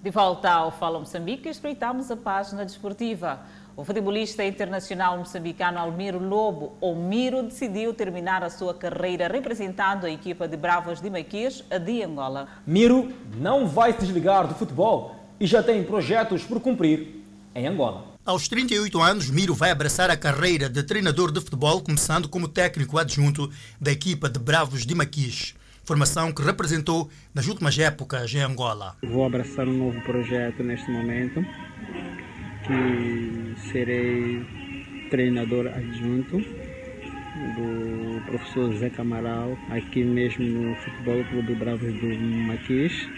De volta ao Fala Moçambique, espreitamos a página desportiva. O futebolista internacional moçambicano Almiro Lobo, ou Miro, decidiu terminar a sua carreira representando a equipa de Bravos de Maquis de Angola. Miro não vai se desligar do futebol e já tem projetos por cumprir em Angola. Aos 38 anos, Miro vai abraçar a carreira de treinador de futebol, começando como técnico adjunto da equipa de Bravos de Maquis. Formação que representou nas últimas épocas em Angola. Vou abraçar um novo projeto neste momento que serei treinador adjunto do professor Zé Camaral, aqui mesmo no Futebol Clube Bravos do Maquis.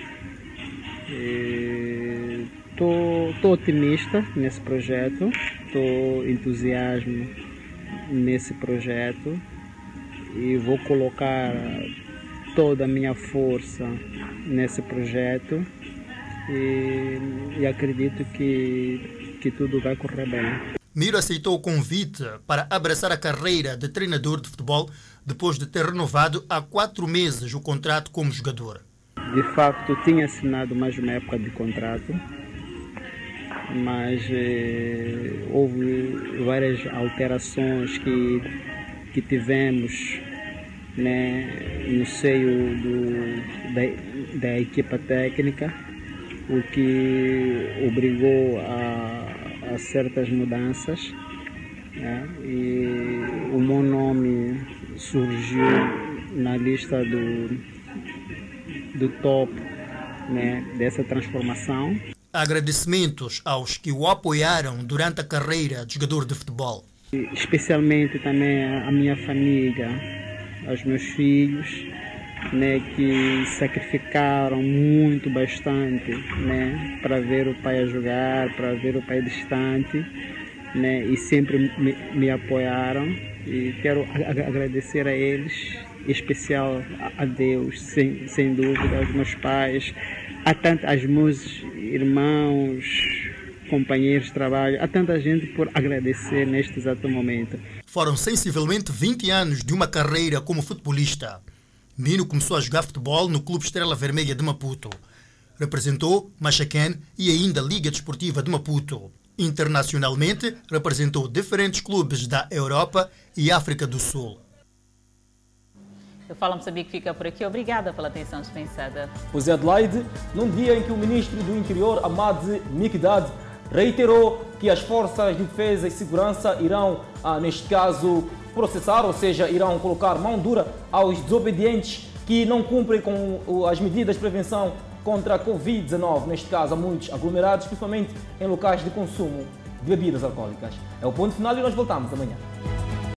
Estou otimista nesse projeto, estou entusiasmo nesse projeto e vou colocar toda a minha força nesse projeto e, e acredito que que tudo vai correr bem. Miro aceitou o convite para abraçar a carreira de treinador de futebol depois de ter renovado há quatro meses o contrato como jogador. De facto, tinha assinado mais uma época de contrato, mas eh, houve várias alterações que, que tivemos né, no seio do, da, da equipa técnica, o que obrigou a certas mudanças né? e o meu nome surgiu na lista do, do top né? dessa transformação. Agradecimentos aos que o apoiaram durante a carreira de jogador de futebol. Especialmente também a minha família, aos meus filhos, né, que sacrificaram muito bastante né, para ver o pai a jogar, para ver o pai distante né, e sempre me, me apoiaram e quero agradecer a eles, em especial a Deus, sem, sem dúvida, aos meus pais, a tantos meus irmãos, companheiros de trabalho, a tanta gente por agradecer neste exato momento. Foram sensivelmente 20 anos de uma carreira como futebolista. Mino começou a jogar futebol no Clube Estrela Vermelha de Maputo. Representou Machacan e ainda a Liga Desportiva de Maputo. Internacionalmente, representou diferentes clubes da Europa e África do Sul. Eu falo Moçambique fica por aqui. Obrigada pela atenção dispensada. Pois é, Adelaide, num dia em que o ministro do Interior, Ahmad Mikdad, reiterou que as forças de defesa e segurança irão, ah, neste caso, processar, ou seja, irão colocar mão dura aos desobedientes que não cumprem com as medidas de prevenção contra a Covid-19, neste caso, há muitos aglomerados, principalmente em locais de consumo de bebidas alcoólicas. É o ponto final e nós voltamos amanhã.